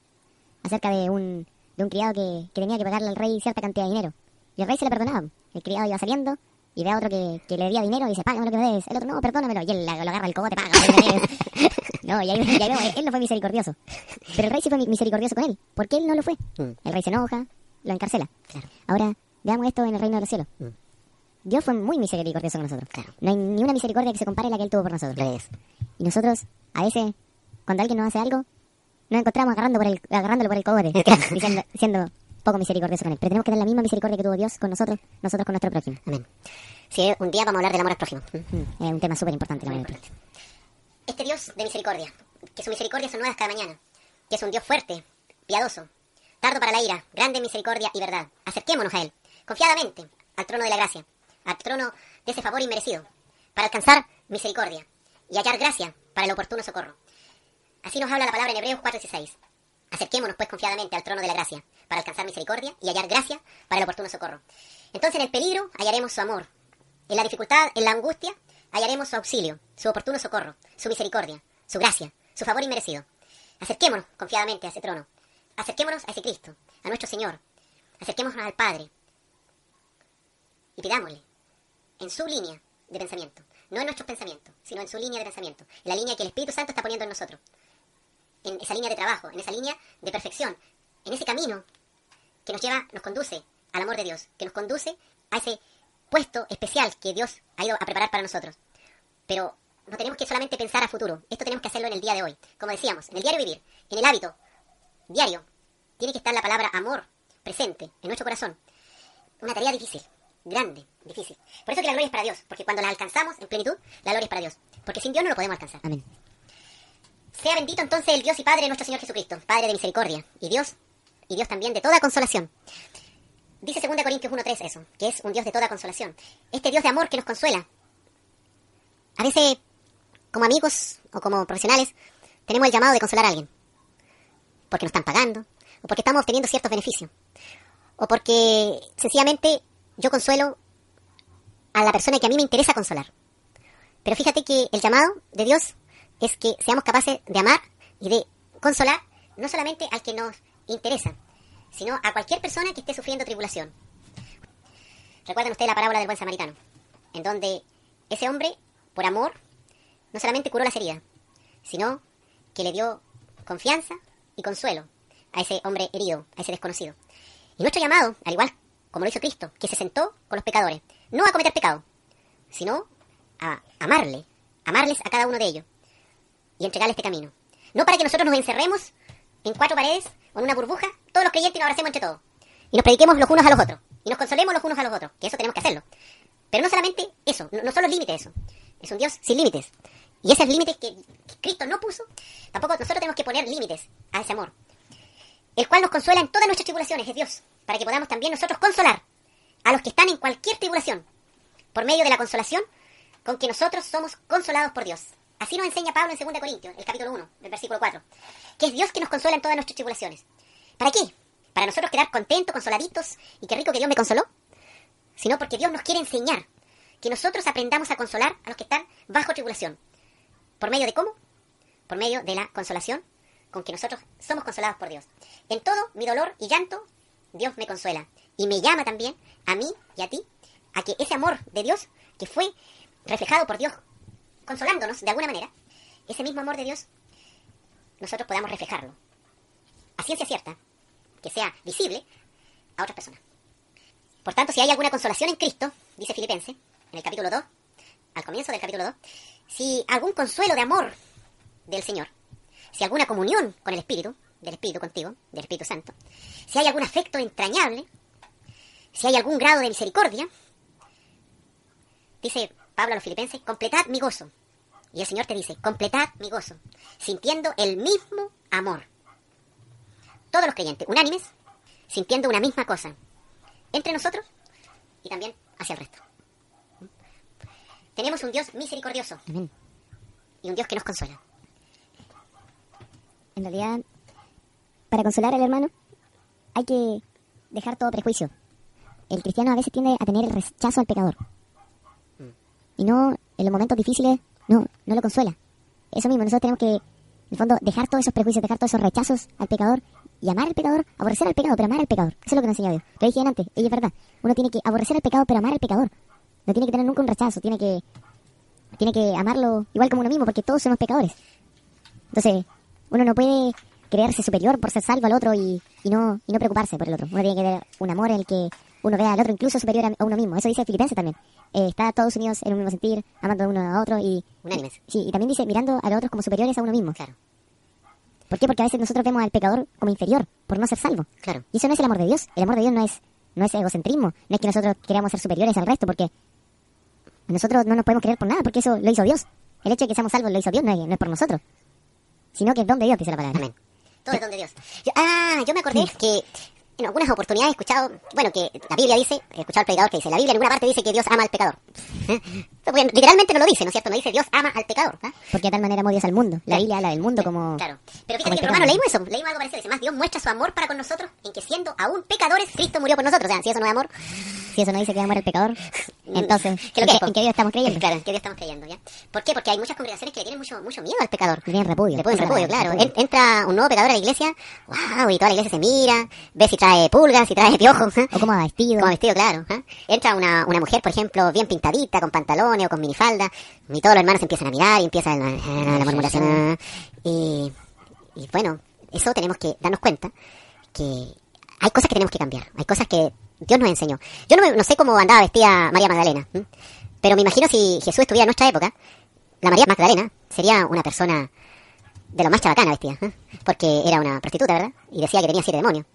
acerca de un, de un criado que, que tenía que pagarle al rey cierta cantidad de dinero. Y el rey se le perdonaba. El criado iba saliendo y ve a otro que, que le debía dinero y dice, págame lo que me debes. El otro, no, perdónamelo. Y él lo agarra el cogote, paga lo que me debes. no, y ahí, y ahí vemos, él no fue misericordioso. Pero el rey sí fue mi- misericordioso con él. ¿Por qué él no lo fue? Mm. El rey se enoja, lo encarcela. Claro. Ahora, veamos esto en el reino de los cielos. Mm. Dios fue muy misericordioso con nosotros. Claro. No hay ni una misericordia que se compare a la que él tuvo por nosotros. Lo es. Y nosotros, a veces, cuando alguien nos hace algo, nos encontramos agarrando por el, agarrándolo por el cogote, diciendo, poco misericordioso con él. Pero tenemos que tener la misma misericordia que tuvo Dios con nosotros, nosotros con nuestro prójimo. Amén. Sí, un día vamos a hablar del amor al prójimo. Mm. Mm, Es un tema súper importante. Este Dios de misericordia, que su misericordia son nuevas cada mañana, que es un Dios fuerte, piadoso, tardo para la ira, grande en misericordia y verdad. Acerquémonos a Él, confiadamente, al trono de la gracia, al trono de ese favor inmerecido, para alcanzar misericordia y hallar gracia para el oportuno socorro. Así nos habla la palabra en Hebreos 4:16. Acerquémonos pues confiadamente al trono de la gracia, para alcanzar misericordia y hallar gracia para el oportuno socorro. Entonces en el peligro hallaremos su amor, en la dificultad, en la angustia, hallaremos su auxilio, su oportuno socorro, su misericordia, su gracia, su favor inmerecido. Acerquémonos confiadamente a ese trono. Acerquémonos a ese Cristo, a nuestro Señor. Acerquémonos al Padre. Y pidámosle, en su línea de pensamiento, no en nuestros pensamientos, sino en su línea de pensamiento, en la línea que el Espíritu Santo está poniendo en nosotros, en esa línea de trabajo, en esa línea de perfección, en ese camino que nos lleva, nos conduce al amor de Dios, que nos conduce a ese puesto especial que Dios ha ido a preparar para nosotros. Pero no tenemos que solamente pensar a futuro, esto tenemos que hacerlo en el día de hoy. Como decíamos, en el diario vivir, en el hábito diario, tiene que estar la palabra amor presente en nuestro corazón. Una tarea difícil, grande, difícil. Por eso que la gloria es para Dios, porque cuando la alcanzamos en plenitud, la gloria es para Dios. Porque sin Dios no lo podemos alcanzar. Amén. Sea bendito entonces el Dios y Padre de nuestro Señor Jesucristo, Padre de misericordia, y Dios, y Dios también de toda consolación. Dice 2 Corintios 1.3 eso, que es un Dios de toda consolación. Este Dios de amor que nos consuela. A veces, como amigos o como profesionales, tenemos el llamado de consolar a alguien. Porque nos están pagando, o porque estamos obteniendo ciertos beneficios. O porque sencillamente yo consuelo a la persona que a mí me interesa consolar. Pero fíjate que el llamado de Dios es que seamos capaces de amar y de consolar no solamente al que nos interesa, sino a cualquier persona que esté sufriendo tribulación. Recuerden ustedes la parábola del buen samaritano, en donde ese hombre, por amor, no solamente curó las heridas, sino que le dio confianza y consuelo a ese hombre herido, a ese desconocido. Y nuestro llamado, al igual como lo hizo Cristo, que se sentó con los pecadores, no a cometer pecado, sino a amarle, amarles a cada uno de ellos y entregarle este camino. No para que nosotros nos encerremos en cuatro paredes o en una burbuja, todos los creyentes nos abracemos entre todos. Y nos prediquemos los unos a los otros. Y nos consolemos los unos a los otros. Que eso tenemos que hacerlo. Pero no solamente eso, no, no son los límites eso. Es un Dios sin límites. Y esos límites que, que Cristo no puso, tampoco nosotros tenemos que poner límites a ese amor. El cual nos consuela en todas nuestras tribulaciones, es Dios. Para que podamos también nosotros consolar a los que están en cualquier tribulación. Por medio de la consolación con que nosotros somos consolados por Dios. Así nos enseña Pablo en 2 Corintios, el capítulo 1, el versículo 4. Que es Dios que nos consuela en todas nuestras tribulaciones. ¿Para qué? ¿Para nosotros quedar contentos, consoladitos y qué rico que Dios me consoló? Sino porque Dios nos quiere enseñar que nosotros aprendamos a consolar a los que están bajo tribulación. ¿Por medio de cómo? Por medio de la consolación con que nosotros somos consolados por Dios. En todo mi dolor y llanto, Dios me consuela. Y me llama también a mí y a ti a que ese amor de Dios que fue reflejado por Dios consolándonos de alguna manera, ese mismo amor de Dios, nosotros podamos reflejarlo. A ciencia cierta, que sea visible a otras personas. Por tanto, si hay alguna consolación en Cristo, dice Filipense, en el capítulo 2, al comienzo del capítulo 2, si algún consuelo de amor del Señor, si alguna comunión con el Espíritu, del Espíritu contigo, del Espíritu Santo, si hay algún afecto entrañable, si hay algún grado de misericordia, dice Pablo a los filipenses, completad mi gozo. Y el Señor te dice, completad mi gozo, sintiendo el mismo amor. Todos los creyentes, unánimes, sintiendo una misma cosa, entre nosotros y también hacia el resto. Tenemos un Dios misericordioso Amén. y un Dios que nos consuela. En realidad, para consolar al hermano, hay que dejar todo prejuicio. El cristiano a veces tiende a tener el rechazo al pecador. Y no, en los momentos difíciles, no, no lo consuela. Eso mismo, nosotros tenemos que, en el fondo, dejar todos esos prejuicios, dejar todos esos rechazos al pecador y amar al pecador, aborrecer al pecado, pero amar al pecador. Eso es lo que nos enseñó Dios. Lo dije antes, y es verdad. Uno tiene que aborrecer al pecado, pero amar al pecador. No tiene que tener nunca un rechazo, tiene que, tiene que amarlo igual como uno mismo, porque todos somos pecadores. Entonces, uno no puede creerse superior por ser salvo al otro y, y no, y no preocuparse por el otro. Uno tiene que ver un amor en el que uno vea al otro incluso superior a, a uno mismo. Eso dice Filipenses también. Eh, está todos unidos en un mismo sentir, amando uno a otro y... Unánimes. Sí, y también dice mirando a los otros como superiores a uno mismo. Claro, ¿Por qué? Porque a veces nosotros vemos al pecador como inferior por no ser salvo. claro. Y eso no es el amor de Dios. El amor de Dios no es, no es egocentrismo. No es que nosotros queramos ser superiores al resto, porque nosotros no nos podemos creer por nada, porque eso lo hizo Dios. El hecho de que seamos salvos lo hizo Dios, no es, no es por nosotros. Sino que es don de Dios, dice la palabra. Amén. Todo es don de Dios. Yo- ah, yo me acordé que en algunas oportunidades he escuchado, bueno, que la Biblia dice, he escuchado al predicador que dice, la Biblia en ninguna parte dice que Dios ama al pecador. ¿Eh? Porque literalmente no lo dice, ¿no es cierto? No dice Dios ama al pecador. ¿ah? Porque de tal manera amó Dios al mundo. La. Biblia habla del mundo como... Claro. Pero fíjate que en Romano leímos eso, leímos algo parecido. Dice, más Dios muestra su amor para con nosotros en que siendo aún pecadores, Cristo murió por nosotros. O sea, si eso no es amor, Si eso no dice que va a morir el pecador, entonces, ¿qué ¿en, lo que es, qué, en qué Dios estamos creyendo? Claro, ¿en qué Dios estamos creyendo? ¿ya? ¿Por qué? Porque hay muchas congregaciones que le tienen mucho, mucho miedo al pecador. Le tienen repudio. Le ponen repudio, claro. En- entra un nuevo pecador a la iglesia, wow, y toda la iglesia se mira, ve si trae pulgas, si trae piojos. ¿eh? O cómo va vestido. Como vestido, claro. ¿eh? Entra una, una mujer, por ejemplo, bien pintadita, con pantalones o con minifalda, y todos los hermanos empiezan a mirar y empieza la, la murmuración. Y, y bueno, eso tenemos que darnos cuenta que hay cosas que tenemos que cambiar, hay cosas que Dios nos enseñó. Yo no, me- no sé cómo andaba vestida María Magdalena, pero me imagino si Jesús estuviera en nuestra época, la María Magdalena sería una persona de lo más chabacana vestida, porque era una prostituta, ¿verdad? Y decía que tenía siete demonios.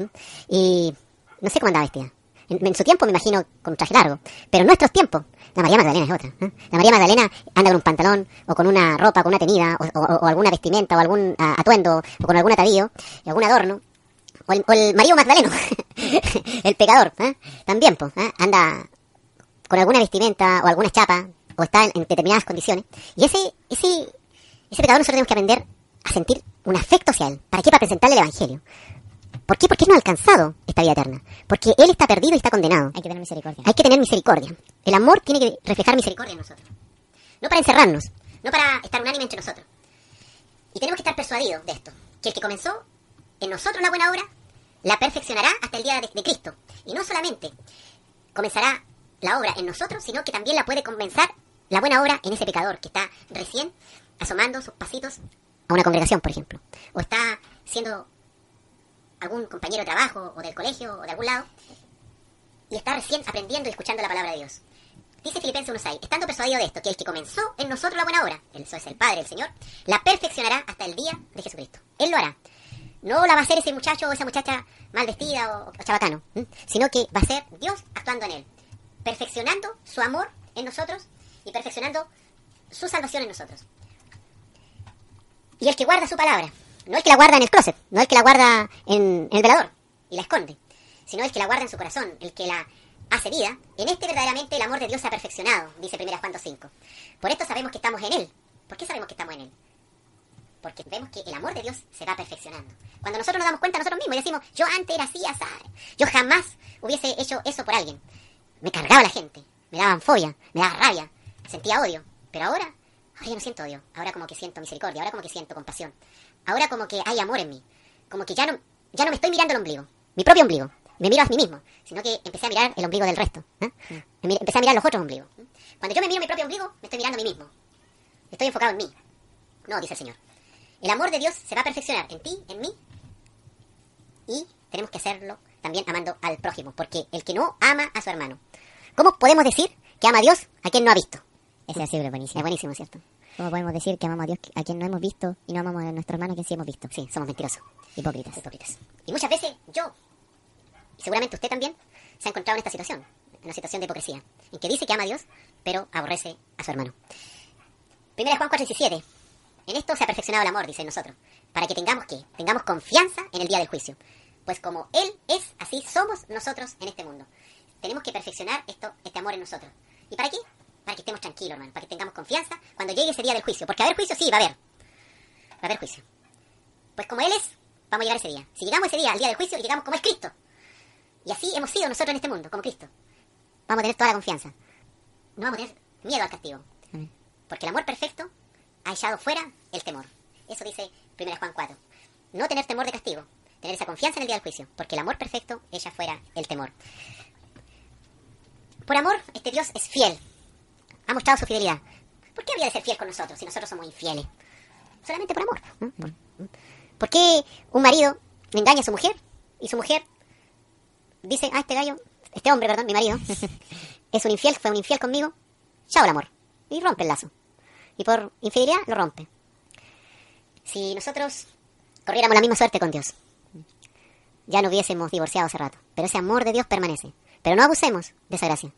Y no sé cómo andaba vestida. En, en su tiempo me imagino con un traje largo, pero en nuestros tiempos la María Magdalena es otra. La María Magdalena anda con un pantalón o con una ropa, con una tenida o, o- o alguna vestimenta o algún atuendo o con algún atavío y algún adorno. O el, o el marido Magdaleno, el pecador, ¿eh? también pues, ¿eh? anda con alguna vestimenta o alguna chapa o está en, en determinadas condiciones. Y ese, ese, ese pecador nosotros tenemos que aprender a sentir un afecto hacia él. ¿Para qué? Para presentarle el Evangelio. ¿Por qué? Porque él no ha alcanzado esta vida eterna. Porque él está perdido y está condenado. Hay que tener misericordia. Hay que tener misericordia. El amor tiene que reflejar misericordia en nosotros. No para encerrarnos, no para estar unánime entre nosotros. Y tenemos que estar persuadidos de esto. Que el que comenzó en nosotros la buena obra, la perfeccionará hasta el día de, Cristo. Y no solamente comenzará la obra en nosotros, sino que también la puede comenzar la buena obra en ese pecador que está recién asomando sus pasitos a una congregación, por ejemplo. O está siendo algún compañero de trabajo o del colegio o de algún lado y está recién aprendiendo y escuchando la palabra de Dios. Dice Filipenses 1.6, estando persuadido de esto, que el que comenzó en nosotros la buena obra, eso es el Padre, el Señor, la perfeccionará hasta el día de Jesucristo. Él lo hará. No la va a hacer ese muchacho o esa muchacha mal vestida o, o chabacano, sino que va a ser Dios actuando en él, perfeccionando su amor en nosotros y perfeccionando su salvación en nosotros. Y el que guarda su palabra, no el que la guarda en el closet, no el que la guarda en, en el velador y la esconde, sino el que la guarda en su corazón, el que la hace vida, en este verdaderamente el amor de Dios se ha perfeccionado, dice 1 Juan 2.5. Por esto sabemos que estamos en Él. ¿Por qué sabemos que estamos en Él? Porque vemos que el amor de Dios se va perfeccionando. Cuando nosotros nos damos cuenta nosotros mismos y decimos, yo antes era así, así, yo jamás hubiese hecho eso por alguien. Me cargaba la gente, me daban fobia, me daba rabia, sentía odio. Pero ahora, ahora ya no siento odio, ahora como que siento misericordia, ahora como que siento compasión. Ahora como que hay amor en mí, como que ya no, ya no me estoy mirando el ombligo, mi propio ombligo, me miro a mí mismo, sino que empecé a mirar el ombligo del resto. ¿eh? Mir- Empecé a mirar los otros ombligos. ¿eh? Cuando yo me miro mi propio ombligo, me estoy mirando a mí mismo. Estoy enfocado en mí. No, dice el Señor. El amor de Dios se va a perfeccionar en ti, en mí, y tenemos que hacerlo también amando al prójimo, porque el que no ama a su hermano. ¿Cómo podemos decir que ama a Dios a quien no ha visto? Ese es Es buenísimo. buenísimo, ¿cierto? ¿Cómo podemos decir que amamos a Dios a quien no hemos visto y no amamos a nuestro hermano a quien sí hemos visto? Sí, somos mentirosos, Hipócritas. hipócritas. Y muchas veces yo, y seguramente usted también, se ha encontrado en esta situación, en una situación de hipocresía, en que dice que ama a Dios, pero aborrece a su hermano. Primera Juan 4, 17. En esto se ha perfeccionado el amor, dice nosotros, para que tengamos que, tengamos confianza en el día del juicio. Pues como Él es, así somos nosotros en este mundo. Tenemos que perfeccionar esto, este amor en nosotros. ¿Y para qué? Para que estemos tranquilos, hermano, para que tengamos confianza cuando llegue ese día del juicio. Porque a haber juicio, sí, va a haber. Va a haber juicio. Pues como Él es, vamos a llegar ese día. Si llegamos ese día, al día del juicio, llegamos como es Cristo. Y así hemos sido nosotros en este mundo, como Cristo. Vamos a tener toda la confianza. No vamos a tener miedo al castigo. Porque el amor perfecto ha echado fuera el temor. Eso dice 1 Juan 4. No tener temor de castigo. Tener esa confianza en el día del juicio. Porque el amor perfecto echa fuera el temor. Por amor, este Dios es fiel. ha mostrado su fidelidad. ¿Por qué habría de ser fiel con nosotros si nosotros somos infieles? Solamente por amor. Por, ¿Por qué un marido engaña a su mujer y su mujer dice, ah, este gallo, este hombre, perdón, mi marido, es un infiel, fue un infiel conmigo, chao el amor. Y rompe el lazo. Y por infidelidad lo rompe. Si nosotros corriéramos la misma suerte con Dios, ya no hubiésemos divorciado hace rato. Pero ese amor de Dios permanece. Pero no abusemos de esa gracia.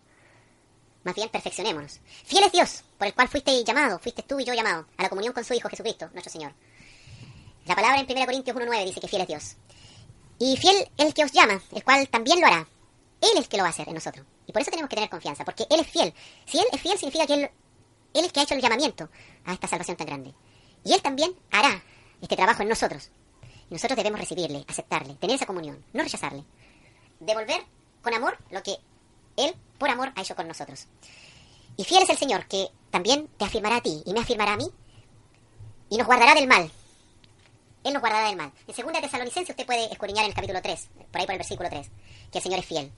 Más bien perfeccionémonos. Fiel es Dios, por el cual fuiste llamado, fuiste tú y yo llamado, a la comunión con su Hijo Jesucristo, nuestro Señor. La palabra en 1 Corintios 1.9 dice que fiel es Dios. Y fiel es el que os llama, el cual también lo hará. Él es el que lo va a hacer en nosotros. Y por eso tenemos que tener confianza, porque Él es fiel. Si Él es fiel, significa que Él, él es que ha hecho el llamamiento a esta salvación tan grande. Y Él también hará este trabajo en nosotros. Y nosotros debemos recibirle, aceptarle, tener esa comunión, no rechazarle. Devolver con amor lo que Él, por amor, ha hecho con nosotros. Y fiel es el Señor, que también te afirmará a ti y me afirmará a mí, y nos guardará del mal. Él nos guardará del mal. En 2 Tesalonicenses usted puede escudriñar en el capítulo 3, por ahí por el versículo 3, que el Señor es fiel.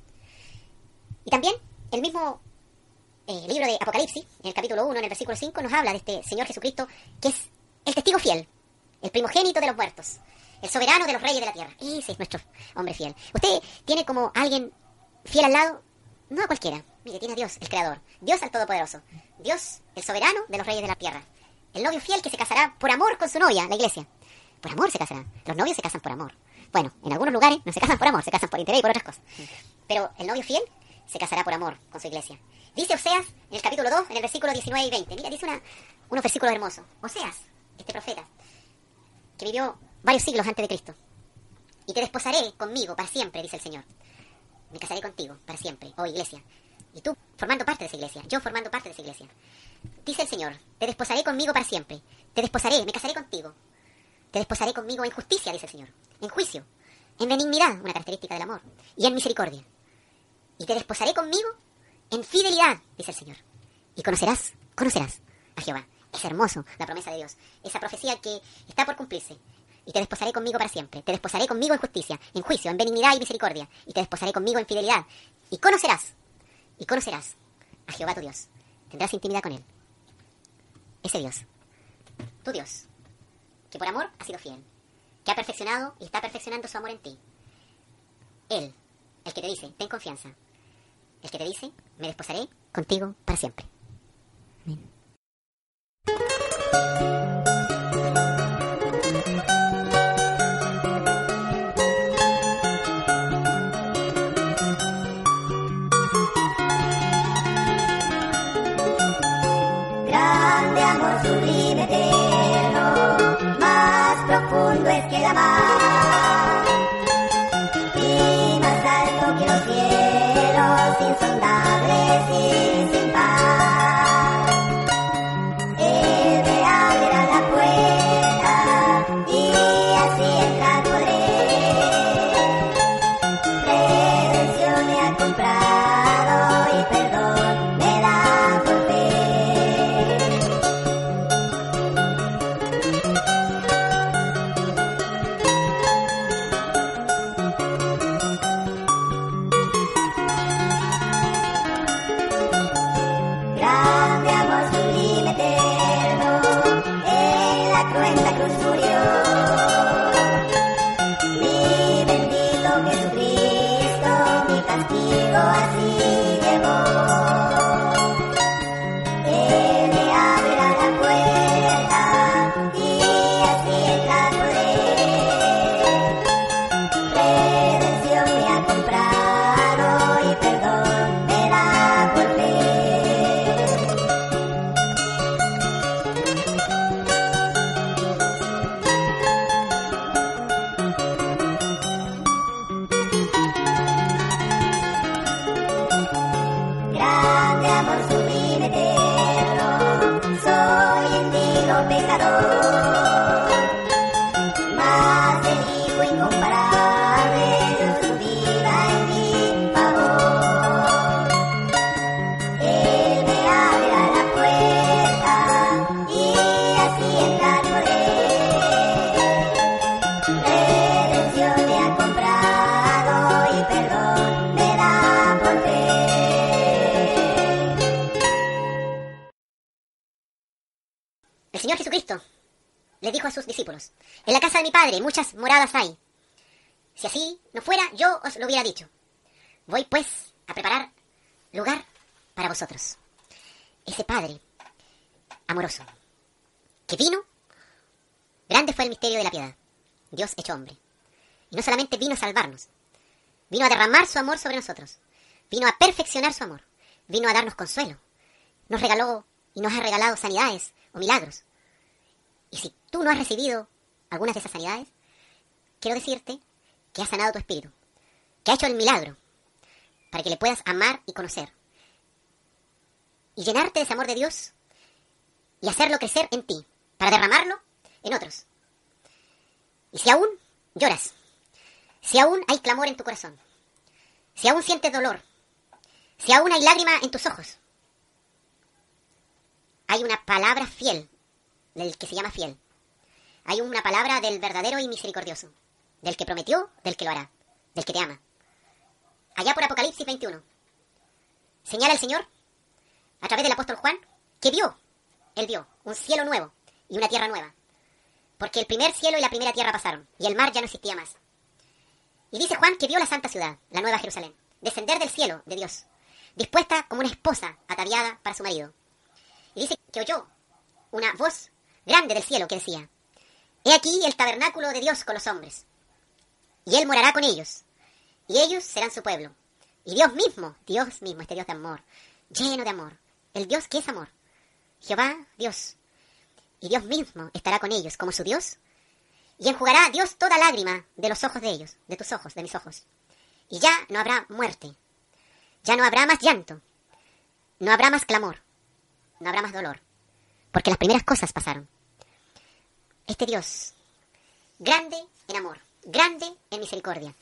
Y también el mismo eh, libro de Apocalipsis, en el capítulo 1, en el versículo 5, nos habla de este Señor Jesucristo, que es el testigo fiel, el primogénito de los muertos, el soberano de los reyes de la tierra. Ese es nuestro hombre fiel. Usted tiene como alguien fiel al lado, no a cualquiera. Mire, tiene a Dios, el Creador, Dios al Todopoderoso, Dios, el soberano de los reyes de la tierra, el novio fiel que se casará por amor con su novia, la iglesia. Por amor se casarán. Los novios se casan por amor. Bueno, en algunos lugares no se casan por amor, se casan por interés y por otras cosas. Pero el novio fiel se casará por amor con su iglesia. Dice Oseas en el capítulo 2, en el versículo 19 y 20. Mira, dice una, unos versículos hermosos. Oseas, este profeta, que vivió varios siglos antes de Cristo. Y te desposaré conmigo para siempre, dice el Señor. Me casaré contigo para siempre, oh iglesia. Y tú formando parte de esa iglesia, yo formando parte de esa iglesia. Dice el Señor, te desposaré conmigo para siempre. Te desposaré, me casaré contigo. Te desposaré conmigo en justicia, dice el Señor. En juicio. En benignidad, una característica del amor. Y en misericordia. Y te desposaré conmigo en fidelidad, dice el Señor. Y conocerás, conocerás a Jehová. Es hermoso la promesa de Dios. Esa profecía que está por cumplirse. Y te desposaré conmigo para siempre. Te desposaré conmigo en justicia, en juicio, en benignidad y misericordia. Y te desposaré conmigo en fidelidad. Y conocerás, y conocerás a Jehová tu Dios. Tendrás intimidad con Él. Ese Dios, tu Dios, que por amor ha sido fiel, que ha perfeccionado y está perfeccionando su amor en ti. Él, el que te dice, ten confianza. El que te dice, me desposaré contigo para siempre. El Señor Jesucristo le dijo a sus discípulos, en la casa de mi Padre muchas moradas hay. Si así no fuera, yo os lo hubiera dicho. Voy pues a preparar lugar para vosotros. Ese Padre amoroso que vino, grande fue el misterio de la piedad. Dios hecho hombre. Y no solamente vino a salvarnos, vino a derramar su amor sobre nosotros, vino a perfeccionar su amor, vino a darnos consuelo, nos regaló y nos ha regalado sanidades o milagros. Y si tú no has recibido algunas de esas sanidades, quiero decirte que ha sanado tu espíritu, que ha hecho el milagro para que le puedas amar y conocer. Y llenarte de ese amor de Dios y hacerlo crecer en ti, para derramarlo en otros. Y si aún lloras, si aún hay clamor en tu corazón, si aún sientes dolor, si aún hay lágrima en tus ojos, hay una palabra fiel del que se llama fiel. Hay una palabra del verdadero y misericordioso, del que prometió, del que lo hará, del que te ama. Allá por Apocalipsis 21. Señala el Señor, a través del apóstol Juan, que vio, él vio, un cielo nuevo y una tierra nueva. Porque el primer cielo y la primera tierra pasaron, y el mar ya no existía más. Y dice Juan que vio la santa ciudad, la nueva Jerusalén, descender del cielo de Dios, dispuesta como una esposa ataviada para su marido. Y dice que oyó una voz grande del cielo que decía, He aquí el tabernáculo de Dios con los hombres, y Él morará con ellos, y ellos serán su pueblo. Y Dios mismo, Dios mismo, este Dios de amor, lleno de amor, el Dios que es amor, Jehová Dios, y Dios mismo estará con ellos como su Dios, y enjugará Dios toda lágrima de los ojos de ellos, de tus ojos, de mis ojos. Y ya no habrá muerte, ya no habrá más llanto, no habrá más clamor, no habrá más dolor, porque las primeras cosas pasaron. Este Dios, grande en amor, grande en misericordia.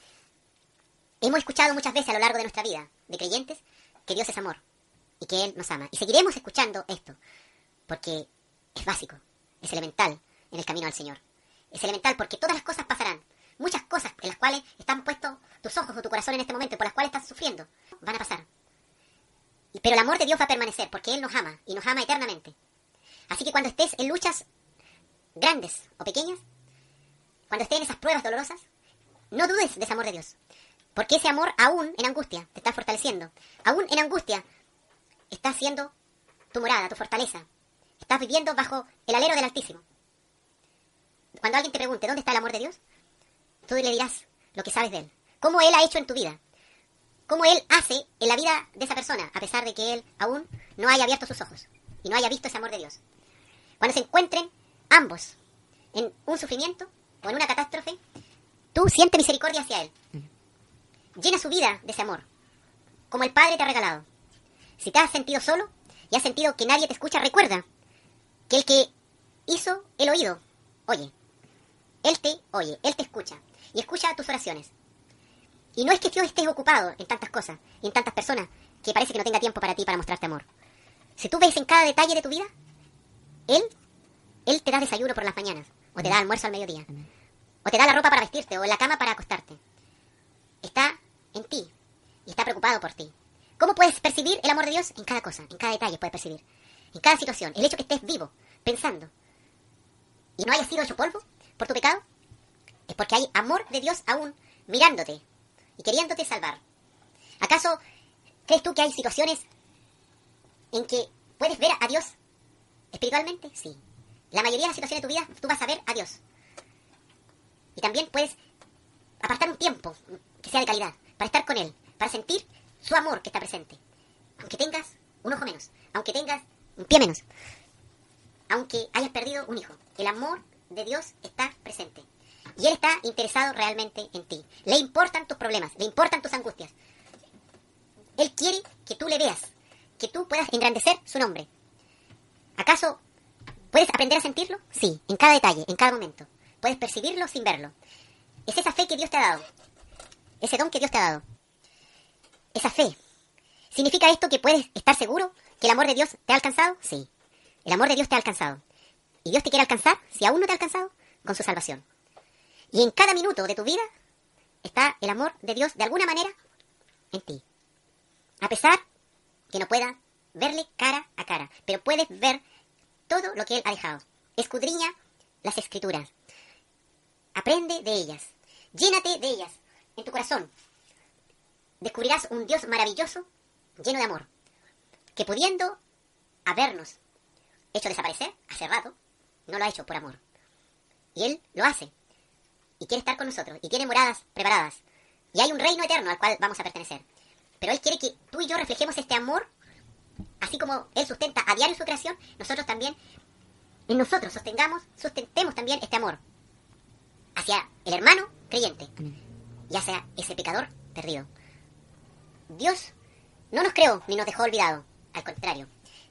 Hemos escuchado muchas veces a lo largo de nuestra vida, de creyentes, que Dios es amor y que Él nos ama. Y seguiremos escuchando esto, porque es básico, es elemental en el camino al Señor. Es elemental porque todas las cosas pasarán. Muchas cosas en las cuales están puestos tus ojos o tu corazón en este momento, por las cuales estás sufriendo, van a pasar. Pero el amor de Dios va a permanecer porque Él nos ama y nos ama eternamente. Así que cuando estés en luchas grandes o pequeñas, cuando estés en esas pruebas dolorosas, no dudes de ese amor de Dios. Porque ese amor aún en angustia te está fortaleciendo. Aún en angustia está siendo tu morada, tu fortaleza. Estás viviendo bajo el alero del Altísimo. Cuando alguien te pregunte dónde está el amor de Dios, tú le dirás lo que sabes de Él. Cómo Él ha hecho en tu vida. Cómo Él hace en la vida de esa persona, a pesar de que Él aún no haya abierto sus ojos y no haya visto ese amor de Dios. Cuando se encuentren ambos en un sufrimiento o en una catástrofe, tú siente misericordia hacia Él. Llena su vida de ese amor, como el Padre te ha regalado. Si te has sentido solo y has sentido que nadie te escucha, recuerda que el que hizo el oído, oye. Él te oye, Él te escucha y escucha tus oraciones. Y no es que Dios esté ocupado en tantas cosas y en tantas personas que parece que no tenga tiempo para ti para mostrarte amor. Si tú ves en cada detalle de tu vida, Él, Él te da desayuno por las mañanas, o te da almuerzo al mediodía, o te da la ropa para vestirte, o la cama para acostarte. Está en ti y está preocupado por ti. ¿Cómo puedes percibir el amor de Dios? En cada cosa, en cada detalle puedes percibir. En cada situación. El hecho que estés vivo, pensando, y no hayas sido hecho polvo por tu pecado, es porque hay amor de Dios aún mirándote y queriéndote salvar. ¿Acaso crees tú que hay situaciones en que puedes ver a Dios espiritualmente? Sí. La mayoría de las situaciones de tu vida tú vas a ver a Dios. Y también puedes apartar un tiempo que sea de calidad para estar con Él, para sentir su amor que está presente. Aunque tengas un ojo menos, aunque tengas un pie menos, aunque hayas perdido un hijo, el amor de Dios está presente. Y Él está interesado realmente en ti. Le importan tus problemas, le importan tus angustias. Él quiere que tú le veas, que tú puedas engrandecer su nombre. ¿Acaso puedes aprender a sentirlo? Sí, en cada detalle, en cada momento. Puedes percibirlo sin verlo. Es esa fe que Dios te ha dado. Ese don que Dios te ha dado. Esa fe. ¿Significa esto que puedes estar seguro que el amor de Dios te ha alcanzado? Sí. El amor de Dios te ha alcanzado. Y Dios te quiere alcanzar, si aún no te ha alcanzado, con su salvación. Y en cada minuto de tu vida está el amor de Dios de alguna manera en ti. A pesar que no puedas verle cara a cara, pero puedes ver todo lo que Él ha dejado. escudriña las escrituras. Aprende de ellas. Llénate de ellas en tu corazón. Descubrirás un Dios maravilloso, lleno de amor, que pudiendo habernos hecho desaparecer hace rato, no lo ha hecho por amor. Y Él lo hace. Y quiere estar con nosotros. Y tiene moradas preparadas. Y hay un reino eterno al cual vamos a pertenecer. Pero Él quiere que tú y yo reflejemos este amor, así como Él sustenta a diario su creación, nosotros también, en nosotros sostengamos, sustentemos también este amor hacia el hermano creyente, y hacia ese pecador perdido. Dios no nos creó ni nos dejó olvidado, al contrario,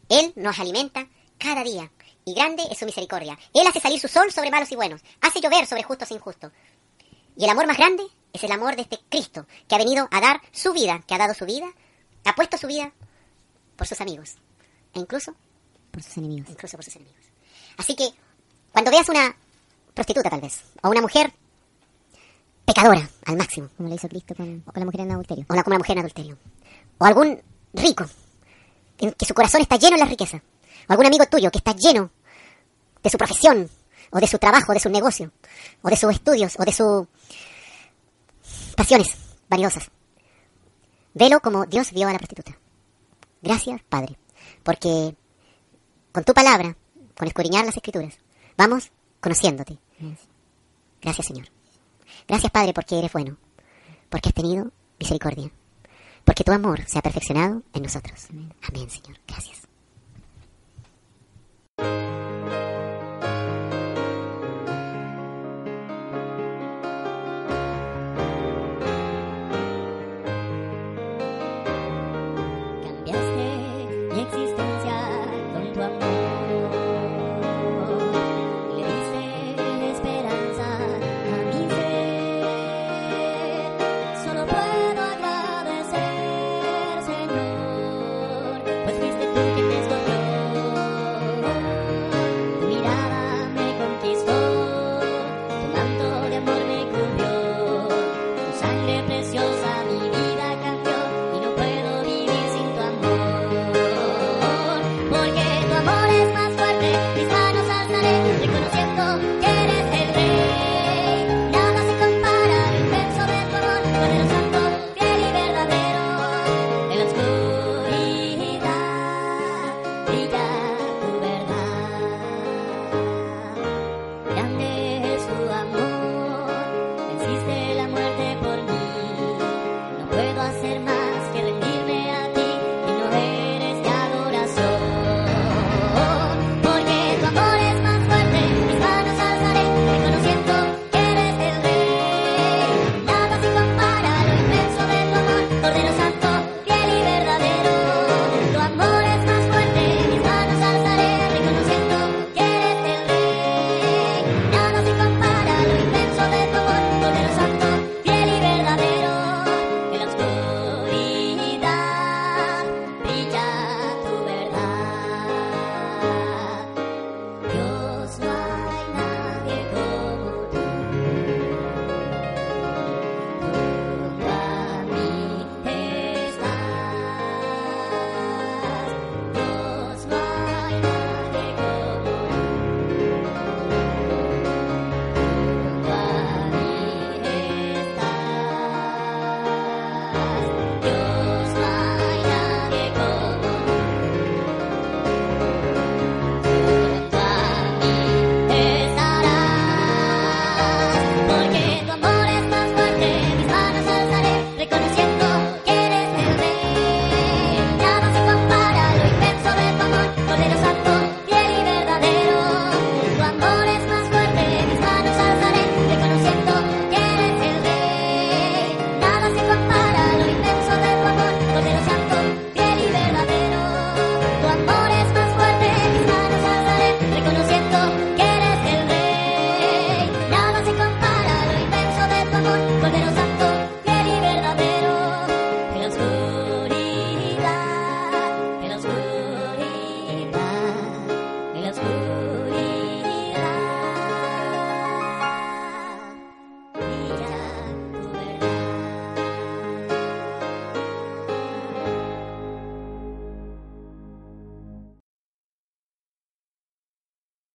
Él nos alimenta cada día, y grande es su misericordia. Él hace salir su sol sobre malos y buenos, hace llover sobre justos e injustos. Y el amor más grande es el amor de este Cristo, que ha venido a dar su vida, que ha dado su vida, ha puesto su vida por sus amigos, e incluso Por sus enemigos. incluso por sus enemigos. Así que, cuando veas una prostituta tal vez, o una mujer pecadora al máximo, Como lo hizo Cristo con, con la mujer en adulterio. o la, como una mujer en adulterio, o algún rico, en que su corazón está lleno de la riqueza, o algún amigo tuyo que está lleno de su profesión, o de su trabajo, de su negocio, o de sus estudios, o de sus pasiones vanidosas. Velo como Dios vio a la prostituta. Gracias, Padre, porque con tu palabra, con escudriñar las escrituras, vamos conociéndote. Gracias, Señor. Gracias, Padre, porque eres bueno, porque has tenido misericordia, porque tu amor se ha perfeccionado en nosotros. Amén, Señor. Gracias. Thank you.